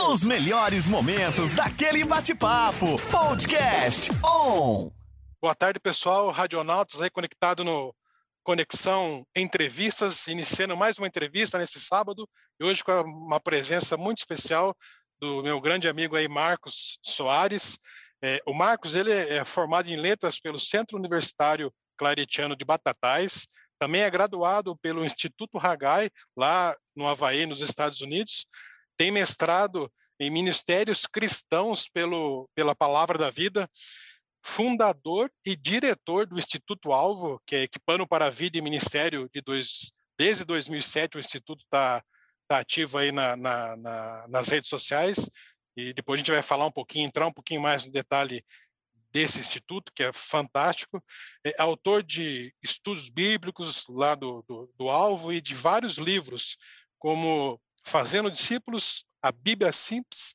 Os melhores momentos daquele bate-papo. Podcast On. Boa tarde, pessoal. Radionautas aí conectado no Conexão Entrevistas, iniciando mais uma entrevista nesse sábado, e hoje com uma presença muito especial do meu grande amigo aí, Marcos Soares. É, o Marcos, ele é formado em letras pelo Centro Universitário Claretiano de Batatais, também é graduado pelo Instituto Hagai, lá no Havaí, nos Estados Unidos, tem mestrado em Ministérios Cristãos pelo, pela Palavra da Vida, fundador e diretor do Instituto Alvo, que é Equipando para a Vida e Ministério de dois, desde 2007 o Instituto está tá ativo aí na, na, na, nas redes sociais, e depois a gente vai falar um pouquinho, entrar um pouquinho mais no detalhe desse instituto, que é fantástico, é autor de estudos bíblicos lá do, do, do Alvo e de vários livros, como Fazendo Discípulos, a Bíblia Simples,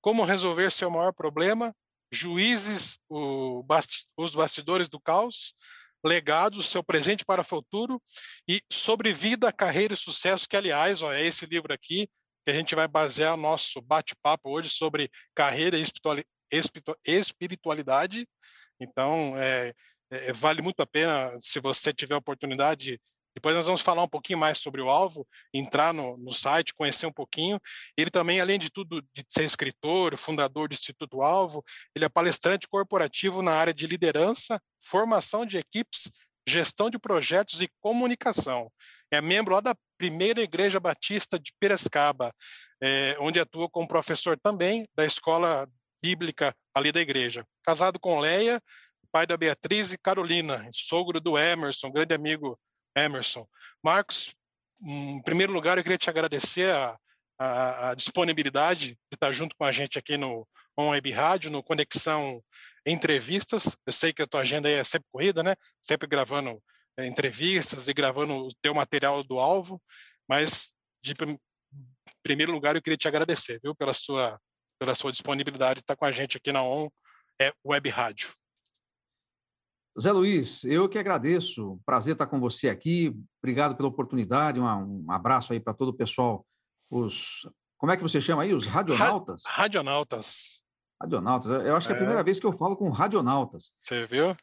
Como Resolver Seu Maior Problema, Juízes, o, Os Bastidores do Caos, Legados, Seu Presente para o Futuro e Sobre Vida, Carreira e Sucesso, que, aliás, ó, é esse livro aqui que a gente vai basear o nosso bate-papo hoje sobre carreira e espiritualidade. Então, é, é, vale muito a pena, se você tiver a oportunidade, depois nós vamos falar um pouquinho mais sobre o alvo, entrar no, no site, conhecer um pouquinho. Ele também, além de tudo, de ser escritor, fundador do Instituto Alvo, ele é palestrante corporativo na área de liderança, formação de equipes, gestão de projetos e comunicação. É membro lá da primeira Igreja Batista de Piracicaba, é, onde atua como professor também da Escola Bíblica ali da igreja. Casado com Leia, pai da Beatriz e Carolina, sogro do Emerson, grande amigo Emerson. Marcos, em primeiro lugar, eu queria te agradecer a, a, a disponibilidade de estar junto com a gente aqui no On Web Rádio, no Conexão Entrevistas. Eu sei que a tua agenda é sempre corrida, né? Sempre gravando é, entrevistas e gravando o teu material do alvo, mas de primeiro lugar eu queria te agradecer, viu, pela sua pela sua disponibilidade de estar com a gente aqui na ON é, Web Rádio. Zé Luiz, eu que agradeço. Prazer estar com você aqui. Obrigado pela oportunidade. Um, abraço aí para todo o pessoal. Os, como é que você chama aí? Os radionautas? Radionautas. Radionautas. Eu acho que é a primeira é. vez que eu falo com radionautas. Você viu?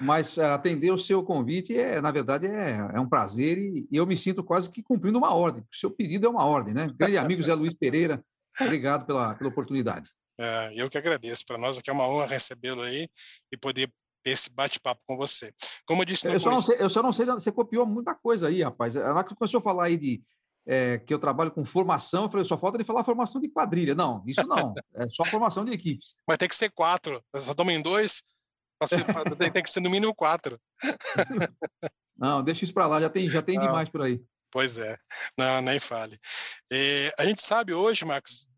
Mas uh, atender o seu convite é, na verdade, é, é um prazer e, e, eu me sinto quase que cumprindo uma ordem. O seu pedido é uma ordem, né? Grande amigo Zé Luiz Pereira, obrigado pela, pela oportunidade. É, eu que agradeço. Para nós aqui é uma honra recebê-lo aí e poder esse bate-papo com você. Como eu disse... Eu só, não sei, eu só não sei, você copiou muita coisa aí, rapaz. Ela começou a falar aí de é, que eu trabalho com formação, eu falei, só falta ele falar formação de quadrilha. Não, isso não. É só formação de equipes. Mas tem que ser quatro. Só estamos em dois, ser, tem que ser no mínimo quatro. Não, deixa isso para lá, já tem, já tem demais por aí. Pois é, não, nem fale. É, a gente sabe hoje, Marcos,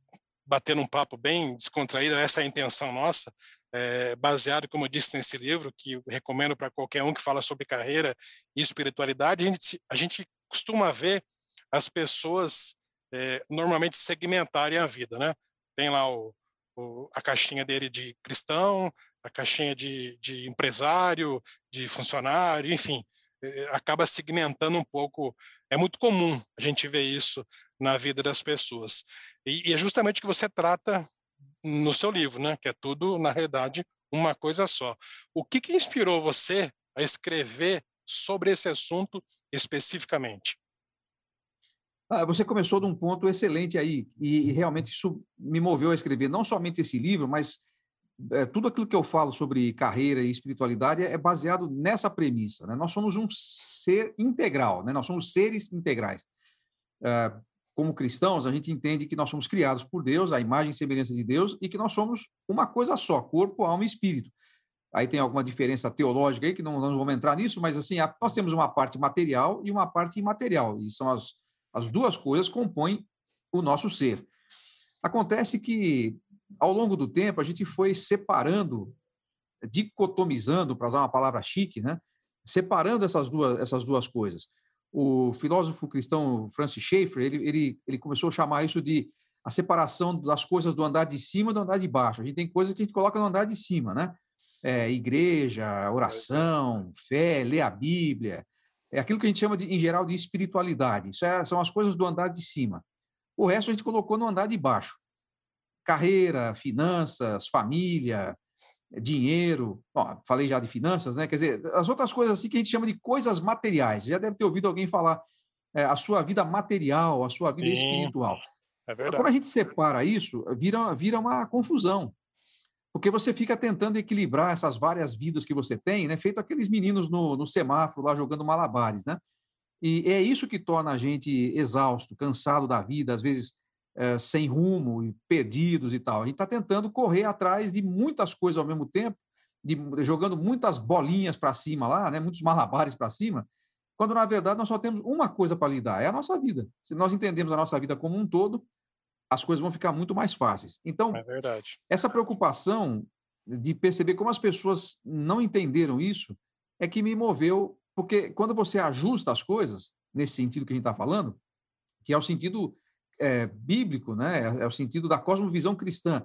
batendo um papo bem descontraído, essa é a intenção nossa, é, baseado, como eu disse nesse livro, que recomendo para qualquer um que fala sobre carreira e espiritualidade, a gente, a gente costuma ver as pessoas é, normalmente segmentarem a vida, né? Tem lá o, o, a caixinha dele de cristão, a caixinha de, de empresário, de funcionário, enfim, é, acaba segmentando um pouco. É muito comum a gente ver isso na vida das pessoas. E, e é justamente o que você trata no seu livro, né? Que é tudo, na realidade, uma coisa só. O que, que inspirou você a escrever sobre esse assunto especificamente? Ah, você começou de um ponto excelente aí, e, e, realmente isso me moveu a escrever não somente esse livro, mas é, tudo aquilo que eu falo sobre carreira e espiritualidade é, baseado nessa premissa. Né? Nós somos um ser integral, né? nós somos seres integrais. É, como cristãos, a gente entende que nós somos criados por Deus, a imagem e semelhança de Deus, e que nós somos uma coisa só, corpo, alma e espírito. Aí tem alguma diferença teológica aí, que não, não vamos entrar nisso, mas assim, nós temos uma parte material e uma parte imaterial, e são as as duas coisas compõem o nosso ser. Acontece que, ao longo do tempo, a gente foi separando, dicotomizando, para usar uma palavra chique, né? separando essas duas, essas duas coisas. O filósofo cristão Francis Schaeffer, ele, ele, ele começou a chamar isso de a separação das coisas do andar de cima do andar de baixo. A gente tem coisas que a gente coloca no andar de cima, né? É, igreja, oração, fé, ler a Bíblia, é aquilo que a gente chama, de, em geral, de espiritualidade. Isso é, são as coisas do andar de cima. O resto a gente colocou no andar de baixo. carreira, finanças, família, dinheiro. Falei já de finanças, né? Quer dizer, as outras coisas assim que a gente chama de coisas materiais. Já deve ter ouvido alguém falar é, a sua vida material, a sua vida Sim, espiritual. É verdade. Quando a gente separa isso, vira, vira uma confusão. Porque você fica tentando equilibrar essas várias vidas que você tem, né? Feito aqueles meninos no, no semáforo lá jogando malabares, né? E é isso que torna a gente exausto, cansado da vida, às vezes é, sem rumo e perdidos e tal. A gente está tentando correr atrás de muitas coisas ao mesmo tempo, de, jogando muitas bolinhas para cima lá, né? Muitos malabares para cima, quando na verdade nós só temos uma coisa para lidar, é a nossa vida. Se nós entendemos a nossa vida como um todo, as coisas vão ficar muito mais fáceis. Então, é essa preocupação de perceber como as pessoas não entenderam isso é que me moveu, porque quando você ajusta as coisas, nesse sentido que a gente está falando, que é o sentido é, bíblico, né? é o sentido da cosmovisão cristã,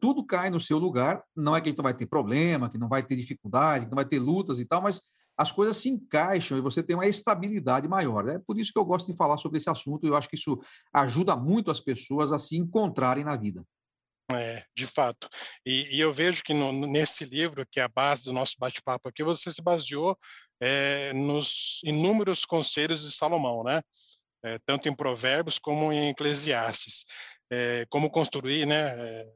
tudo cai no seu lugar, não é que a gente não vai ter problema, que não vai ter dificuldade, que não vai ter lutas e tal, mas as coisas se encaixam e você tem uma estabilidade maior. É por isso que eu gosto de falar sobre esse assunto e eu acho que isso ajuda muito as pessoas a se encontrarem na vida. É, de fato. E, e eu vejo que no, nesse livro, que é a base do nosso bate-papo aqui, você se baseou é, nos inúmeros conselhos de Salomão, né? É, tanto em Provérbios como em Eclesiastes. É, como construir, né? É,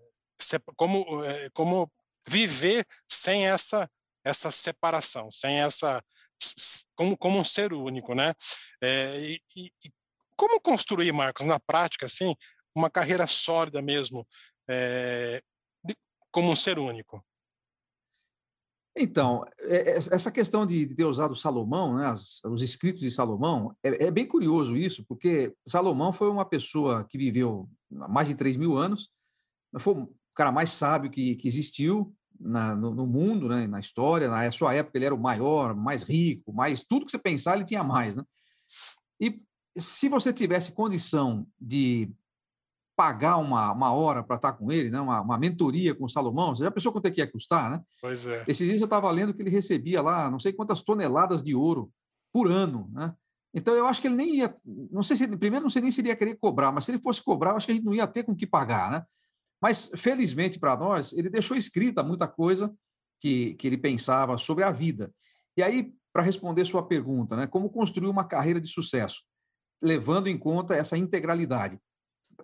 como, como viver sem essa essa separação, sem essa como, como um ser único, né? E, e, como construir, Marcos, na prática, assim, uma carreira sólida mesmo, é, como um ser único? Então, é, essa questão de ter usado Salomão, né, os escritos de Salomão, é, é, bem curioso isso, porque Salomão foi uma pessoa que viveu mais de 3 mil anos, foi o cara mais sábio que, existiu, no, no, mundo, né, na história, na sua época ele era o maior, mais rico, mais tudo que você pensar ele tinha mais, né? E se você tivesse condição de pagar uma, uma hora para estar com ele, né, uma, uma mentoria com o Salomão, você já pensou quanto é que ia custar, né? Pois é. Esses dias eu estava lendo que ele recebia lá não sei quantas toneladas de ouro por ano, né? Então eu acho que ele nem ia, não sei se primeiro não sei nem se ele ia querer cobrar, mas se ele fosse cobrar, eu acho que a gente não ia ter com que pagar, né? Mas, felizmente para nós, ele deixou escrita muita coisa que, que ele pensava sobre a vida. E aí, para responder sua pergunta, né, como construir uma carreira de sucesso, levando em conta essa integralidade?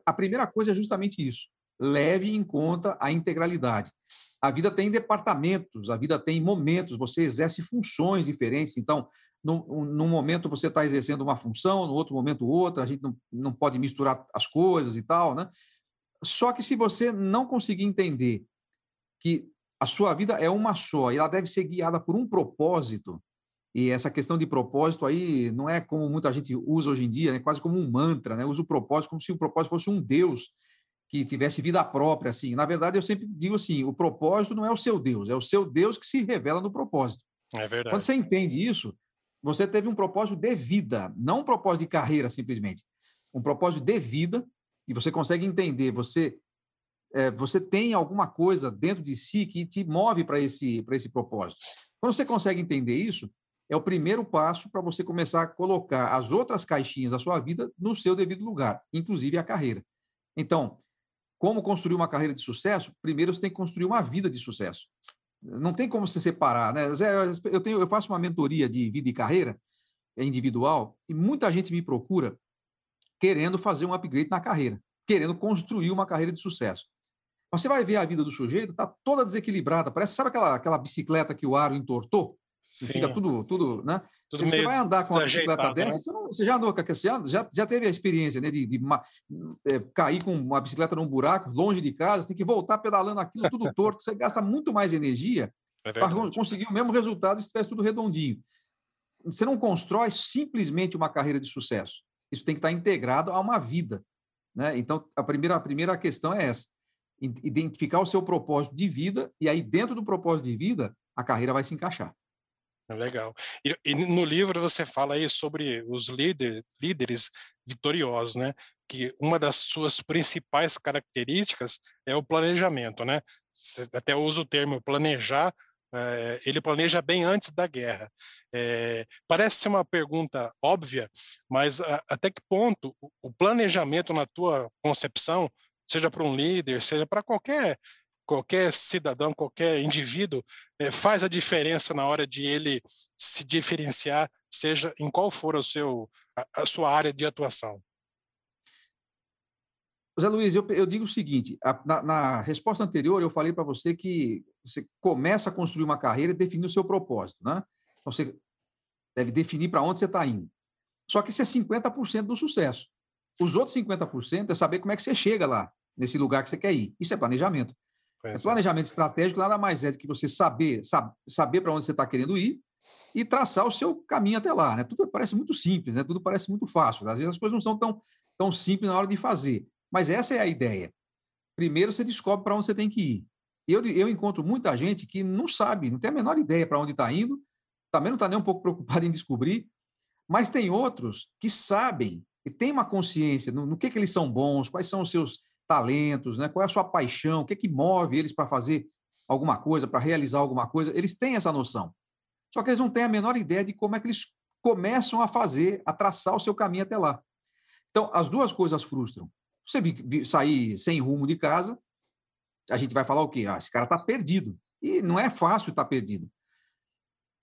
A primeira coisa é justamente isso. Leve em conta a integralidade. A vida tem departamentos, a vida tem momentos, você exerce funções diferentes. Então, num, momento você está exercendo uma função, no outro momento outra, a gente não, não pode misturar as coisas e tal, né? Só que se você não conseguir entender que a sua vida é uma só e ela deve ser guiada por um propósito, e essa questão de propósito aí não é como muita gente usa hoje em dia, é quase como um mantra, né? Usa o propósito como se o propósito fosse um Deus que tivesse vida própria, assim. Na verdade, eu sempre digo assim, o propósito não é o seu Deus, é o seu Deus que se revela no propósito. É verdade. Quando você entende isso, você teve um propósito de vida, não um propósito de carreira simplesmente. Um propósito de vida e você consegue entender, você é, você tem alguma coisa dentro de si que te move para esse para esse propósito. Quando você consegue entender isso, é o primeiro passo para você começar a colocar as outras caixinhas da sua vida no seu devido lugar, inclusive a carreira. Então, como construir uma carreira de sucesso? Primeiro você tem que construir uma vida de sucesso. Não tem como se separar, né? Zé, eu tenho, eu faço uma mentoria de vida e carreira individual e muita gente me procura querendo fazer um upgrade na carreira, querendo construir uma carreira de sucesso. Você vai ver a vida do sujeito, está toda desequilibrada. Parece, sabe aquela, aquela bicicleta que o aro entortou? Fica tudo, tudo, né? Tudo você vai andar com uma bicicleta né? dessa, você, não, você, já andou com já, já teve a experiência né, de, de, de é, cair com uma bicicleta num buraco, longe de casa, tem que voltar pedalando aquilo tudo torto, você gasta muito mais energia é para conseguir o mesmo resultado se tivesse tudo redondinho. Você não constrói simplesmente uma carreira de sucesso isso tem que estar integrado a uma vida. Né? Então, a primeira, a primeira questão é essa: identificar o seu propósito de vida, e aí, dentro do propósito de vida, a carreira vai se encaixar. Legal. E, e no livro você fala aí sobre os líder, líderes vitoriosos, né? Que uma das suas principais características é o planejamento, né? Você até usa o termo planejar é, ele planeja bem antes da guerra. É, parece ser uma pergunta óbvia, mas a, até que ponto o planejamento, na tua concepção, seja para um líder, seja para qualquer qualquer cidadão, qualquer indivíduo, é, faz a diferença na hora de ele se diferenciar, seja em qual for o seu, a, a sua área de atuação. Zé Luiz, eu, eu digo o seguinte: a, na, na, resposta anterior, eu falei para você que você começa a construir uma carreira e definir o seu propósito, né? Então, você deve definir para onde você está indo. Só que isso é 50% do sucesso. Os outros 50% é saber como é que você chega lá, nesse lugar que você quer ir. Isso é planejamento. É. Planejamento estratégico nada mais é do que você saber, sab, saber para onde você está querendo ir e traçar o seu caminho até lá. Né? Tudo parece muito simples, né? tudo parece muito fácil. Às vezes as coisas não são tão, tão simples na hora de fazer. Mas essa é a ideia. Primeiro você descobre para onde você tem que ir. Eu, eu encontro muita gente que não sabe, não tem a menor ideia para onde está indo, também não está nem um pouco preocupado em descobrir, mas tem outros que sabem e têm uma consciência no, no que, que eles são bons, quais são os seus talentos, né? qual é a sua paixão, o que, é que move eles para fazer alguma coisa, para realizar alguma coisa, eles têm essa noção. Só que eles não têm a menor ideia de como é que eles começam a fazer, a traçar o seu caminho até lá. Então, as duas coisas frustram. Você sair sem rumo de casa, a gente vai falar o quê? Ah, esse cara está perdido. E não é fácil estar tá perdido.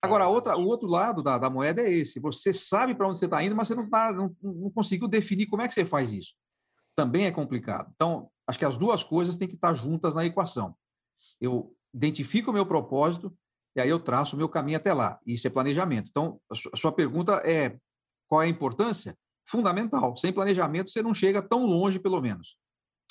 Agora, outra, o outro lado da, da moeda é esse. Você sabe para onde você está indo, mas você não, tá, não, não conseguiu definir como é que você faz isso também é complicado. Então, acho que as duas coisas têm que estar juntas na equação. Eu identifico o meu propósito e aí eu traço o meu caminho até lá. Isso é planejamento. Então, a sua pergunta é qual é a importância? Fundamental. Sem planejamento, você não chega tão longe, pelo menos.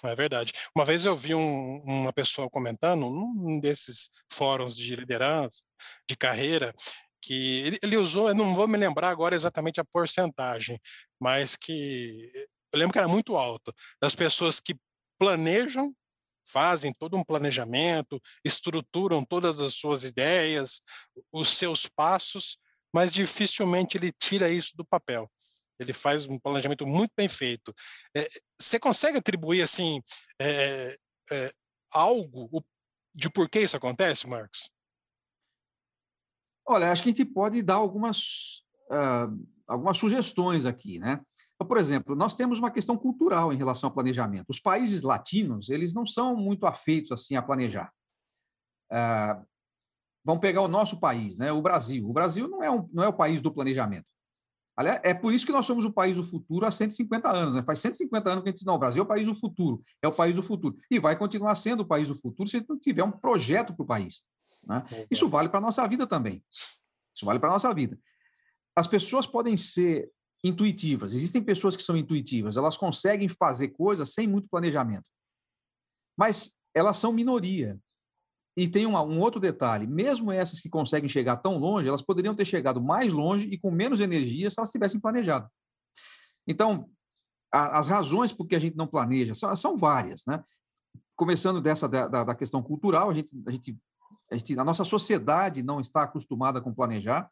É verdade. Uma vez eu vi um, uma pessoa comentando num desses fóruns de liderança, de carreira, que ele, ele, usou, eu não vou me lembrar agora exatamente a porcentagem, mas que eu lembro que era muito alto, das pessoas que planejam, fazem todo um planejamento, estruturam todas as suas ideias, os seus passos, mas dificilmente ele tira isso do papel. Ele faz um planejamento muito bem feito. É, você consegue atribuir assim é, é, algo de por que isso acontece, Marcos? Olha, acho que a gente pode dar algumas, uh, algumas sugestões aqui, né? Então, por exemplo, nós temos uma questão cultural em relação ao planejamento. Os países latinos, eles não são muito afeitos assim a planejar. Ah, vamos pegar o nosso país, né? o Brasil. O Brasil não é, um, não é o país do planejamento. Aliás, é por isso que nós somos o país do futuro há 150 anos. Né? Faz 150 anos que a gente diz, não, o Brasil é o país do futuro, é o país do futuro. E vai continuar sendo o país do futuro se a gente não tiver um projeto para o país. Né? Isso vale para a nossa vida também. Isso vale para a nossa vida. As pessoas podem ser intuitivas. Existem pessoas que são intuitivas, elas conseguem fazer coisas sem muito planejamento. Mas elas são minoria. E tem um, um outro detalhe: mesmo essas que conseguem chegar tão longe, elas poderiam ter chegado mais longe e com menos energia se elas tivessem planejado. Então, a, as razões por que a gente não planeja são, são várias, né? Começando dessa da, da, questão cultural, a gente, a gente, a gente, a nossa sociedade não está acostumada com planejar.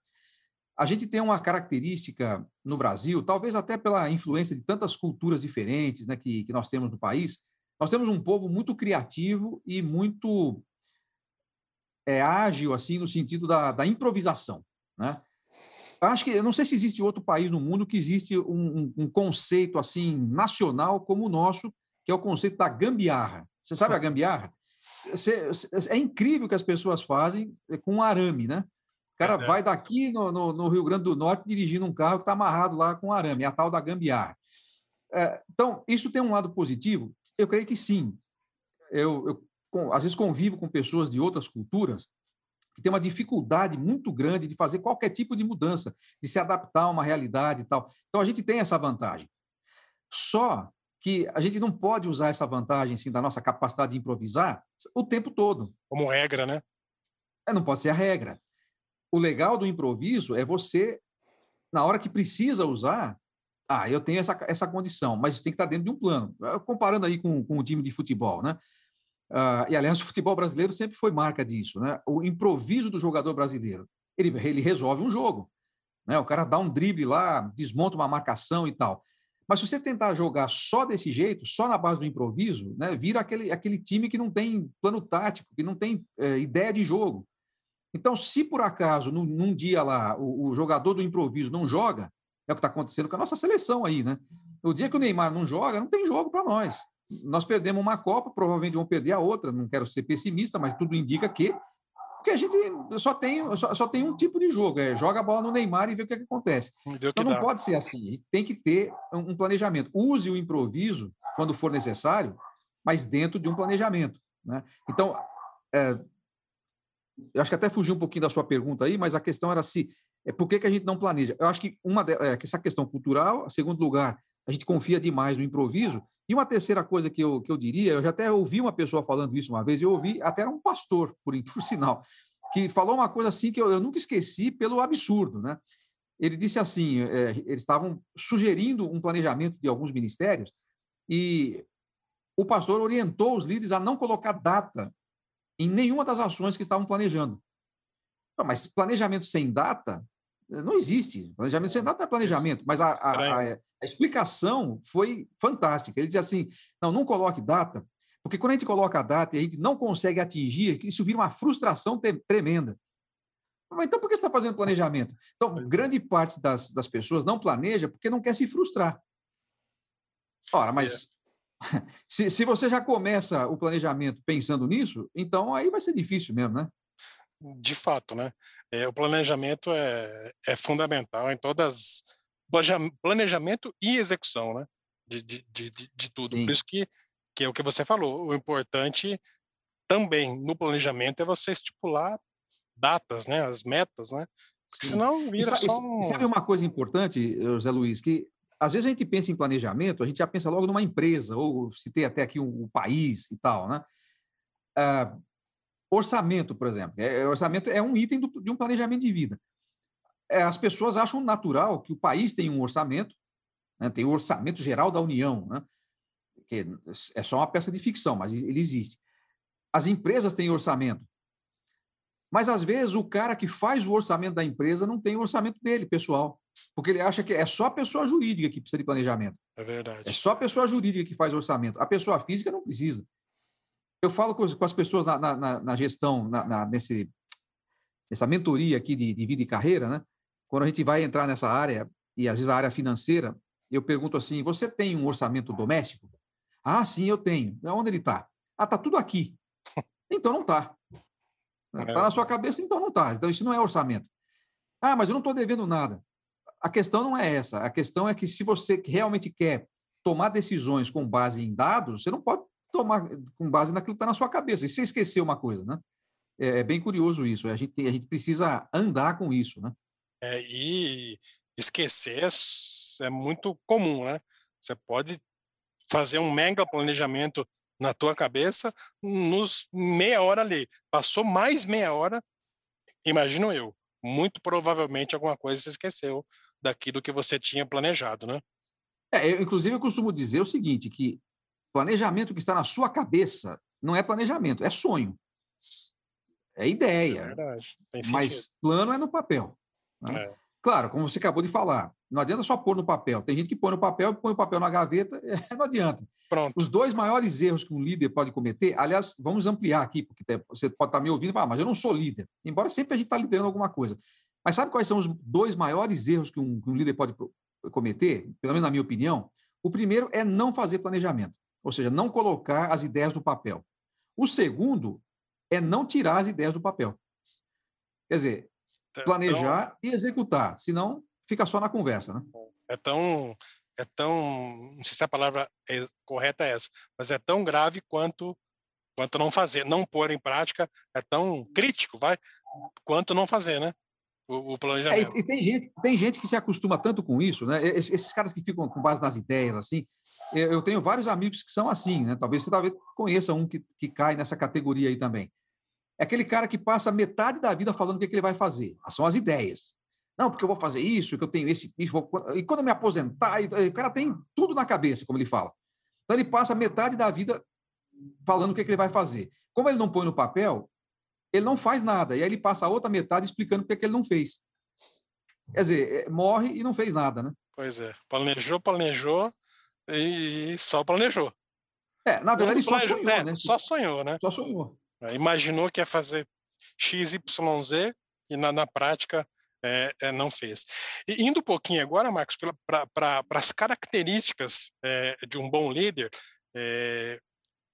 A gente tem uma característica no Brasil, talvez até pela influência de tantas culturas diferentes né, que, que nós temos no país, nós temos um povo muito criativo e muito é, ágil, assim, no sentido da, da improvisação, né? Acho que, eu não sei se existe outro país no mundo que existe um, um, conceito, assim, nacional como o nosso, que é o conceito da gambiarra. Você sabe a gambiarra? é incrível que as pessoas fazem com arame, né? O cara vai daqui no, no, no, Rio Grande do Norte dirigindo um carro que está amarrado lá com arame, é a tal da gambiarra. É, então, isso tem um lado positivo? Eu creio que sim. Eu, eu com, às vezes convivo com pessoas de outras culturas que têm uma dificuldade muito grande de fazer qualquer tipo de mudança, de se adaptar a uma realidade e tal. Então, a gente tem essa vantagem. Só que a gente não pode usar essa vantagem assim, da nossa capacidade de improvisar o tempo todo. Como regra, né? É, não pode ser a regra o legal do improviso é você, na hora que precisa usar, ah, eu tenho essa, essa condição, mas tem que estar dentro de um plano. Ah, comparando aí com, com o time de futebol, né? Uh, e, aliás, o futebol brasileiro sempre foi marca disso, né? O improviso do jogador brasileiro. Ele, ele resolve um jogo. Né? O cara dá um drible lá, desmonta uma marcação e tal. Mas se você tentar jogar só desse jeito, só na base do improviso, né, vira aquele, aquele time que não tem plano tático, que não tem é, ideia de jogo. Então, se por acaso, num, num dia lá, o, o, jogador do improviso não joga, é o que está acontecendo com a nossa seleção aí, né? O dia que o Neymar não joga, não tem jogo para nós. nós perdemos uma Copa, provavelmente vamos perder a outra. Não quero ser pessimista, mas tudo indica que. Porque a gente só tem, só, só tem um tipo de jogo: é joga a bola no Neymar e vê o que, é que acontece. Que então não dá. pode ser assim. A gente tem que ter um planejamento. Use o improviso quando for necessário, mas dentro de um planejamento. Né? Então, é, eu acho que até fugiu um pouquinho da sua pergunta aí, mas a questão era se é por que, que a gente não planeja. Eu acho que uma é, essa questão cultural, segundo lugar, a gente confia demais no improviso. E uma terceira coisa que eu, que eu diria, eu já até ouvi uma pessoa falando isso uma vez, eu ouvi, até era um pastor, por, por sinal, que falou uma coisa assim que eu, eu nunca esqueci pelo absurdo, né? Ele disse assim, é, eles estavam sugerindo um planejamento de alguns ministérios e o pastor orientou os líderes a não colocar data em nenhuma das ações que estavam planejando. Mas planejamento sem data não existe. Planejamento sem data não é planejamento, mas a, a, a, a explicação foi fantástica. Ele dizia assim: não, não coloque data, porque quando a gente coloca a data e a gente não consegue atingir, isso vira uma frustração tremenda. Mas então por que você está fazendo planejamento? Então, é. grande parte das, das pessoas não planeja porque não quer se frustrar. Ora, mas é. se, se você já começa o planejamento pensando nisso, então aí vai ser difícil mesmo, né? De fato, né? É, o planejamento é, é fundamental em todas planejamento e execução, né? De, de, de, de tudo. Sim. Por isso que, que é o que você falou. O importante também no planejamento é você estipular datas, né? As metas, né? Porque senão vira e, um... Sabe uma coisa importante, José Luiz, que às vezes a gente pensa em planejamento, a gente já pensa logo numa empresa, ou tem até aqui um, um país e tal, né? Ah, orçamento, por exemplo. É, orçamento é um item do, de um planejamento de vida é, as pessoas acham natural que o país tem um orçamento, né, tem o orçamento geral da União, né, que é só uma peça de ficção, mas ele existe. As empresas têm orçamento. Mas, às vezes, o cara que faz o orçamento da empresa não tem o orçamento dele, pessoal. Porque ele acha que é só a pessoa jurídica que precisa de planejamento. É verdade. É só a pessoa jurídica que faz orçamento. A pessoa física não precisa. Eu falo com, as pessoas na, na, na gestão, na, nesse, nessa mentoria aqui de, de vida e carreira, né? quando a gente vai entrar nessa área, e às vezes a área financeira, eu pergunto assim: você tem um orçamento doméstico? Ah, sim, eu tenho. Onde ele está? Ah, está tudo aqui. Então não está. Está é. na sua cabeça, então não está. Então isso não é orçamento. Ah, mas eu não estou devendo nada. A questão não é essa. A questão é que se você realmente quer tomar decisões com base em dados, você não pode tomar com base naquilo que está na sua cabeça. E você esquecer uma coisa, né? É, é bem curioso isso. A gente, a gente precisa andar com isso, né? É, e esquecer é, é muito comum, né? Você pode fazer um mega planejamento na tua cabeça nos meia hora ali. Passou mais meia hora, imagino eu. Muito provavelmente alguma coisa você esqueceu daquilo que você tinha planejado, né? É, eu, inclusive, eu costumo dizer o seguinte, que planejamento que está na sua cabeça não é planejamento, é sonho. É ideia. É verdade. mas plano é no papel. Né? É. Claro, como você acabou de falar, não adianta só pôr no papel. Tem gente que põe no papel, põe o papel na gaveta, não adianta. Pronto. Os dois maiores erros que um líder pode cometer, aliás, vamos ampliar aqui, porque você pode estar me ouvindo ah, mas eu não sou líder. Embora sempre a gente está liderando alguma coisa. Mas sabe quais são os dois maiores erros que um, que um líder pode cometer? Pelo menos na minha opinião. O primeiro é não fazer planejamento, ou seja, não colocar as ideias do papel. O segundo é não tirar as ideias do papel. Quer dizer, planejar tão... e executar, senão fica só na conversa, né? É tão, é tão, não sei se a palavra é correta é essa, mas é tão grave quanto quanto não fazer, não pôr em prática é tão crítico, vai, quanto não fazer, né? O, o planejamento. É, e, e, tem gente, tem gente que se acostuma tanto com isso, né? Esses, esses caras que ficam com base nas ideias, assim. Eu, eu, tenho vários amigos que são assim, né? Talvez você talvez conheça um que, que cai nessa categoria aí também. É aquele cara que passa metade da vida falando o que, é que ele vai fazer. São as ideias. Não, porque eu vou fazer isso, que eu tenho esse. Isso, vou... e quando eu me aposentar, o cara tem tudo na cabeça, como ele fala. Então ele passa metade da vida falando o que, é que ele vai fazer. Como ele não põe no papel, ele não faz nada. E aí ele passa a outra metade explicando o que, é ele não fez. Quer dizer, é, morre e não fez nada, né? Pois é. Planejou, planejou e só planejou. É, na verdade, ele só sonhou, é, né? Só sonhou, né? Só sonhou. Né, imaginou que ia fazer X, Y, Z e na, na prática é, é, não fez. E indo um pouquinho agora, Marcos, para pra, as características é, de um bom líder, é,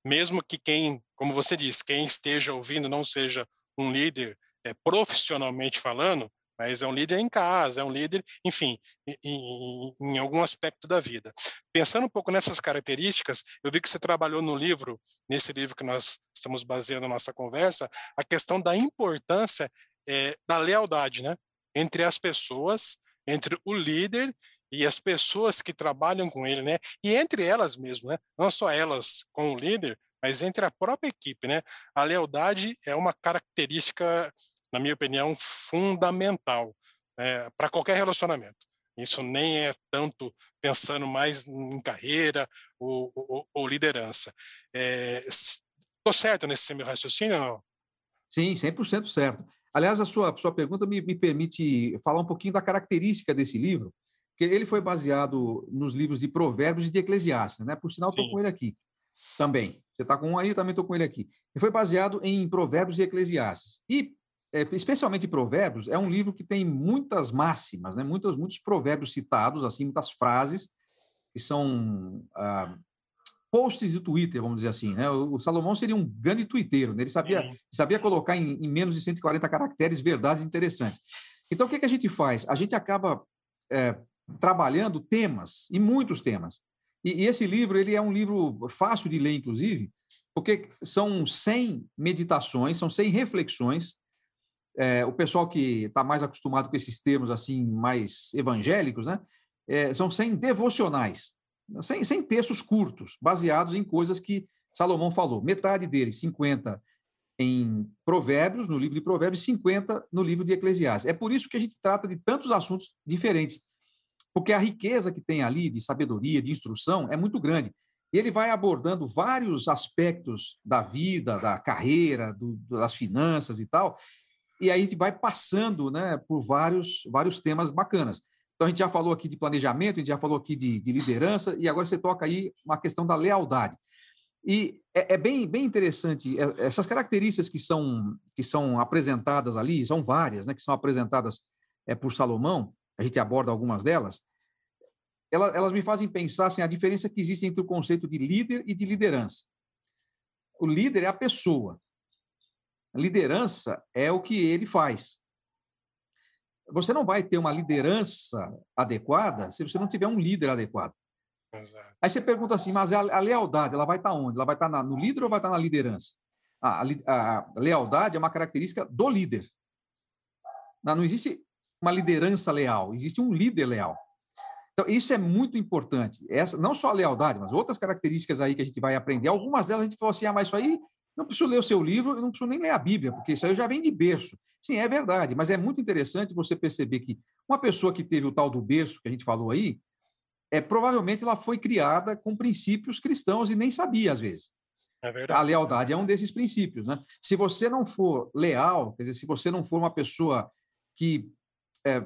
mesmo que quem, como você disse, quem esteja ouvindo não seja um líder é, profissionalmente falando, mas é um líder em casa, é um líder, enfim, em, em, algum aspecto da vida. Pensando um pouco nessas características, eu vi que você trabalhou no livro, nesse livro que nós estamos baseando a nossa conversa, a questão da importância é, da lealdade, né? Entre as pessoas, entre o líder e as pessoas que trabalham com ele, né? E entre elas mesmo, né? Não só elas com o líder, mas entre a própria equipe, né? A lealdade é uma característica na minha opinião, fundamental é, para qualquer relacionamento. Isso nem é tanto pensando mais em carreira ou, ou, ou liderança. Estou é, certo nesse meu raciocínio não? Sim, 100% certo. Aliás, a sua, sua pergunta me, me permite falar um pouquinho da característica desse livro, ele foi baseado nos livros de Provérbios e de Eclesiastes, né? Por sinal, estou com ele aqui também. Você está com um aí, também estou com ele aqui. Ele foi baseado em Provérbios e Eclesiastes. E é, especialmente Provérbios, é um livro que tem muitas máximas, né? muitos, muitos provérbios citados, assim, muitas frases que são ah, posts do Twitter, vamos dizer assim. Né? O, o Salomão seria um grande twitteiro, né? ele sabia, sabia colocar em, em, menos de 140 caracteres verdades interessantes. Então, o que, que a gente faz? A gente acaba é, trabalhando temas, e muitos temas. E, e esse livro ele é um livro fácil de ler, inclusive, porque são 100 meditações, são 100 reflexões é, o pessoal que está mais acostumado com esses termos assim mais evangélicos, né, é, são 100 devocionais, 100, 100 textos curtos, baseados em coisas que Salomão falou. Metade deles, 50 em Provérbios, no livro de Provérbios, 50 no livro de Eclesiastes. É por isso que a gente trata de tantos assuntos diferentes, porque a riqueza que tem ali de sabedoria, de instrução, é muito grande. Ele vai abordando vários aspectos da vida, da carreira, do, das finanças e tal, e aí a gente vai passando né, por vários, vários temas bacanas. Então, a gente já falou aqui de planejamento, a gente já falou aqui de, de liderança, e agora você toca aí uma questão da lealdade. E é, é, bem, bem interessante, é, essas características que são, que são apresentadas ali, são várias, né, que são apresentadas é, por Salomão, a gente aborda algumas delas, elas, elas me fazem pensar assim, a diferença que existe entre o conceito de líder e de liderança. O líder é a pessoa, liderança é o que ele faz. Você não vai ter uma liderança adequada se você não tiver um líder adequado. Exato. Aí você pergunta assim, mas a, a, lealdade, ela vai estar onde? Ela vai estar na, no líder ou vai estar na liderança? A, a, a lealdade é uma característica do líder. Não, não existe uma liderança leal, existe um líder leal. Então, isso é muito importante. Essa, não só a lealdade, mas outras características aí que a gente vai aprender. Algumas delas a gente falou assim, ah, mas isso aí não preciso ler o seu livro, eu não preciso nem ler a Bíblia, porque isso aí já vem de berço. Sim, é verdade, mas é muito interessante você perceber que uma pessoa que teve o tal do berço que a gente falou aí, é provavelmente ela foi criada com princípios cristãos e nem sabia às vezes. É a lealdade é um desses princípios, né? Se você não for leal, quer dizer, se você não for uma pessoa que é,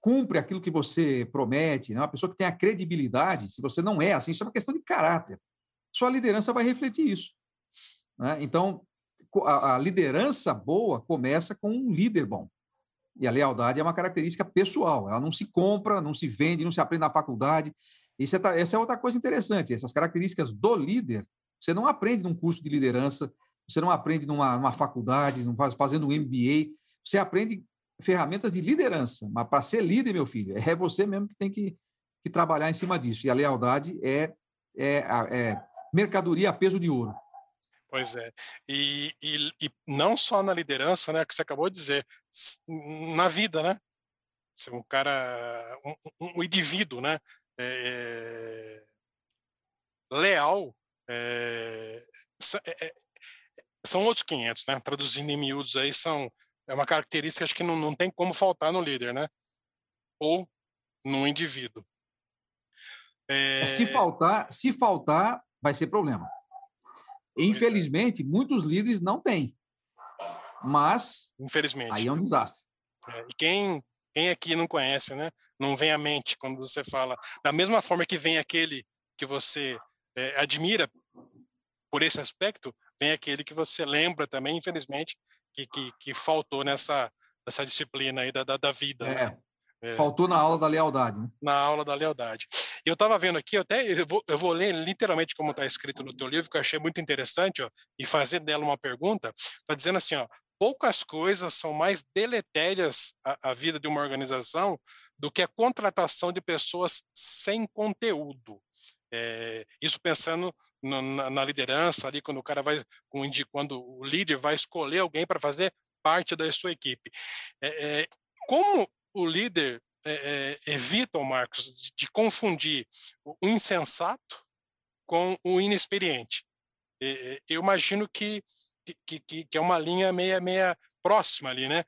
cumpre aquilo que você promete, né? uma pessoa que tem a credibilidade, se você não é assim, isso é uma questão de caráter. Sua liderança vai refletir isso. Né? Então, a, a liderança boa começa com um líder bom. E a lealdade é uma característica pessoal, ela não se compra, não se vende, não se aprende na faculdade. Isso é, essa é outra coisa interessante. Essas características do líder, você não aprende num curso de liderança, você não aprende numa, numa faculdade, não faz, fazendo um MBA, você aprende ferramentas de liderança. Mas para ser líder, meu filho, é você mesmo que tem que, que trabalhar em cima disso. E a lealdade é, é, é mercadoria a peso de ouro. Pois é. E, e, e, não só na liderança, né, que você acabou de dizer, na vida, né? Ser um cara, um, um indivíduo, né? É, leal, é, é, são outros 500, né? Traduzindo em miúdos aí, são, é uma característica acho que não, não tem como faltar no líder, né? Ou no indivíduo. Se faltar, se faltar, vai ser problema. Infelizmente, muitos líderes não têm. Mas. Infelizmente. Aí é um desastre. É, e quem, quem aqui não conhece, né? Não vem à mente quando você fala. Da mesma forma que vem aquele que você é, admira por esse aspecto, vem aquele que você lembra também, infelizmente, que, que, que faltou nessa, nessa disciplina aí da, da, da vida. Né? É. Né? É, Faltou na aula da lealdade. Né? Na aula da lealdade. Eu estava vendo aqui, até eu vou, eu vou ler literalmente como está escrito no teu livro, que eu achei muito interessante, ó, e fazer dela uma pergunta. Está dizendo assim, ó, poucas coisas são mais deletérias à, à vida de uma organização do que a contratação de pessoas sem conteúdo. É, isso pensando na, na, liderança ali, quando o cara vai, quando o líder vai escolher alguém para fazer parte da sua equipe. É, é, como o líder é, evita, Marcos, de, de, confundir o insensato com o inexperiente? eu imagino que, que, que, que, é uma linha meia, meia próxima ali, né?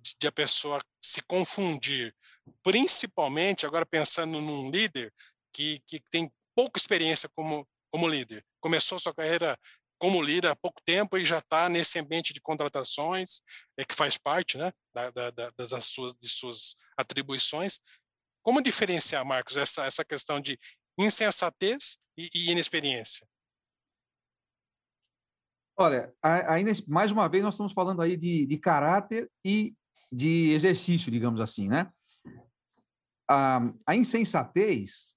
de, de a pessoa se confundir, principalmente agora pensando num líder que, que tem pouca experiência como, como líder. Começou sua carreira como líder há pouco tempo e já está nesse ambiente de contratações, é que faz parte né, da, da, das suas, de suas atribuições. Como diferenciar, Marcos, essa, essa questão de insensatez e, e inexperiência? Olha, mais uma vez nós estamos falando aí de, de caráter e de exercício, digamos assim, né? A, a insensatez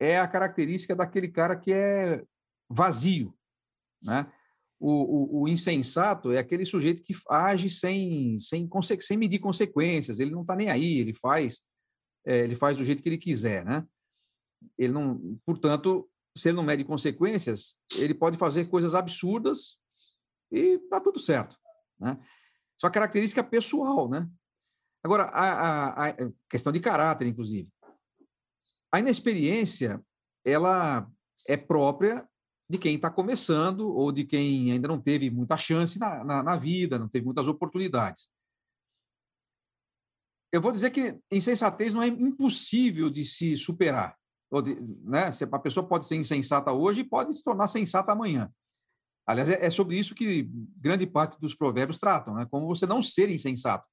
é a característica daquele cara que é vazio, né? O, o, o, insensato é aquele sujeito que age sem, sem, sem medir consequências, ele não está nem aí, ele faz, é, ele faz do jeito que ele quiser, né? Ele não, portanto, se ele não mede consequências, ele pode fazer coisas absurdas e tá tudo certo, né? Só característica pessoal, né? Agora, a, a, a questão de caráter, inclusive. A inexperiência, ela é própria de quem está começando ou de quem ainda não teve muita chance na, na, na, vida, não teve muitas oportunidades. Eu vou dizer que insensatez não é impossível de se superar. Ou de, né? A pessoa pode ser insensata hoje e pode se tornar sensata amanhã. Aliás, é, é sobre isso que grande parte dos provérbios tratam, né? como você não ser insensato.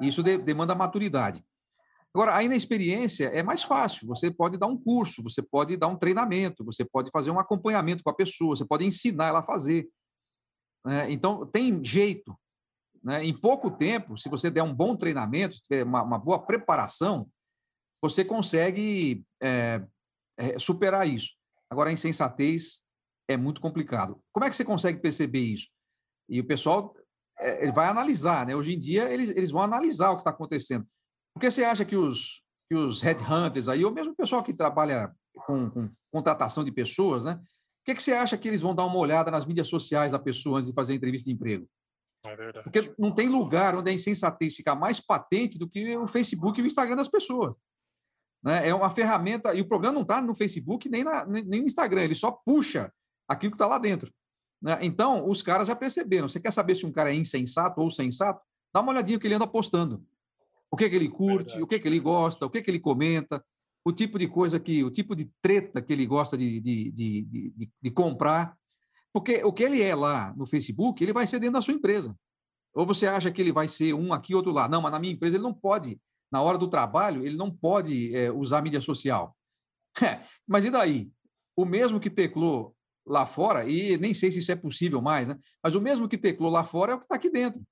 Isso de, demanda maturidade. Agora, a inexperiência é mais fácil. Você pode dar um curso, você pode dar um treinamento, você pode fazer um acompanhamento com a pessoa, você pode ensinar ela a fazer. Né? Então, tem jeito. Né? Em pouco tempo, se você der um bom treinamento, uma, uma boa preparação, você consegue é, é, superar isso. Agora, a insensatez é muito complicado. Como é que você consegue perceber isso? E o pessoal é, ele vai analisar, né? Hoje em dia, eles, eles vão analisar o que está acontecendo. Por que você acha que os, que os headhunters aí, ou mesmo o pessoal que trabalha com, com contratação de pessoas, né? Por que, que você acha que eles vão dar uma olhada nas mídias sociais da pessoa antes de fazer entrevista de emprego? É verdade. Porque não tem lugar onde a insensatez fica mais patente do que o Facebook e o Instagram das pessoas. Né? É uma ferramenta, e o problema não está no Facebook nem, na, nem no Instagram, ele só puxa aquilo que está lá dentro. Né? Então, os caras já perceberam. Você quer saber se um cara é insensato ou sensato? Dá uma olhadinha que ele anda postando o que, que ele curte, Verdade. o que, que ele gosta, o que, que ele comenta, o tipo de coisa que, o tipo de treta que ele gosta de, de, de, de, de comprar. Porque o que ele é lá no Facebook, ele vai ser dentro da sua empresa. Ou você acha que ele vai ser um aqui, outro lá? Não, mas na minha empresa ele não pode, na hora do trabalho, ele não pode é, usar mídia social. mas e daí? O mesmo que teclou lá fora, e nem sei se isso é possível mais, né? mas o mesmo que teclou lá fora é o que está aqui dentro.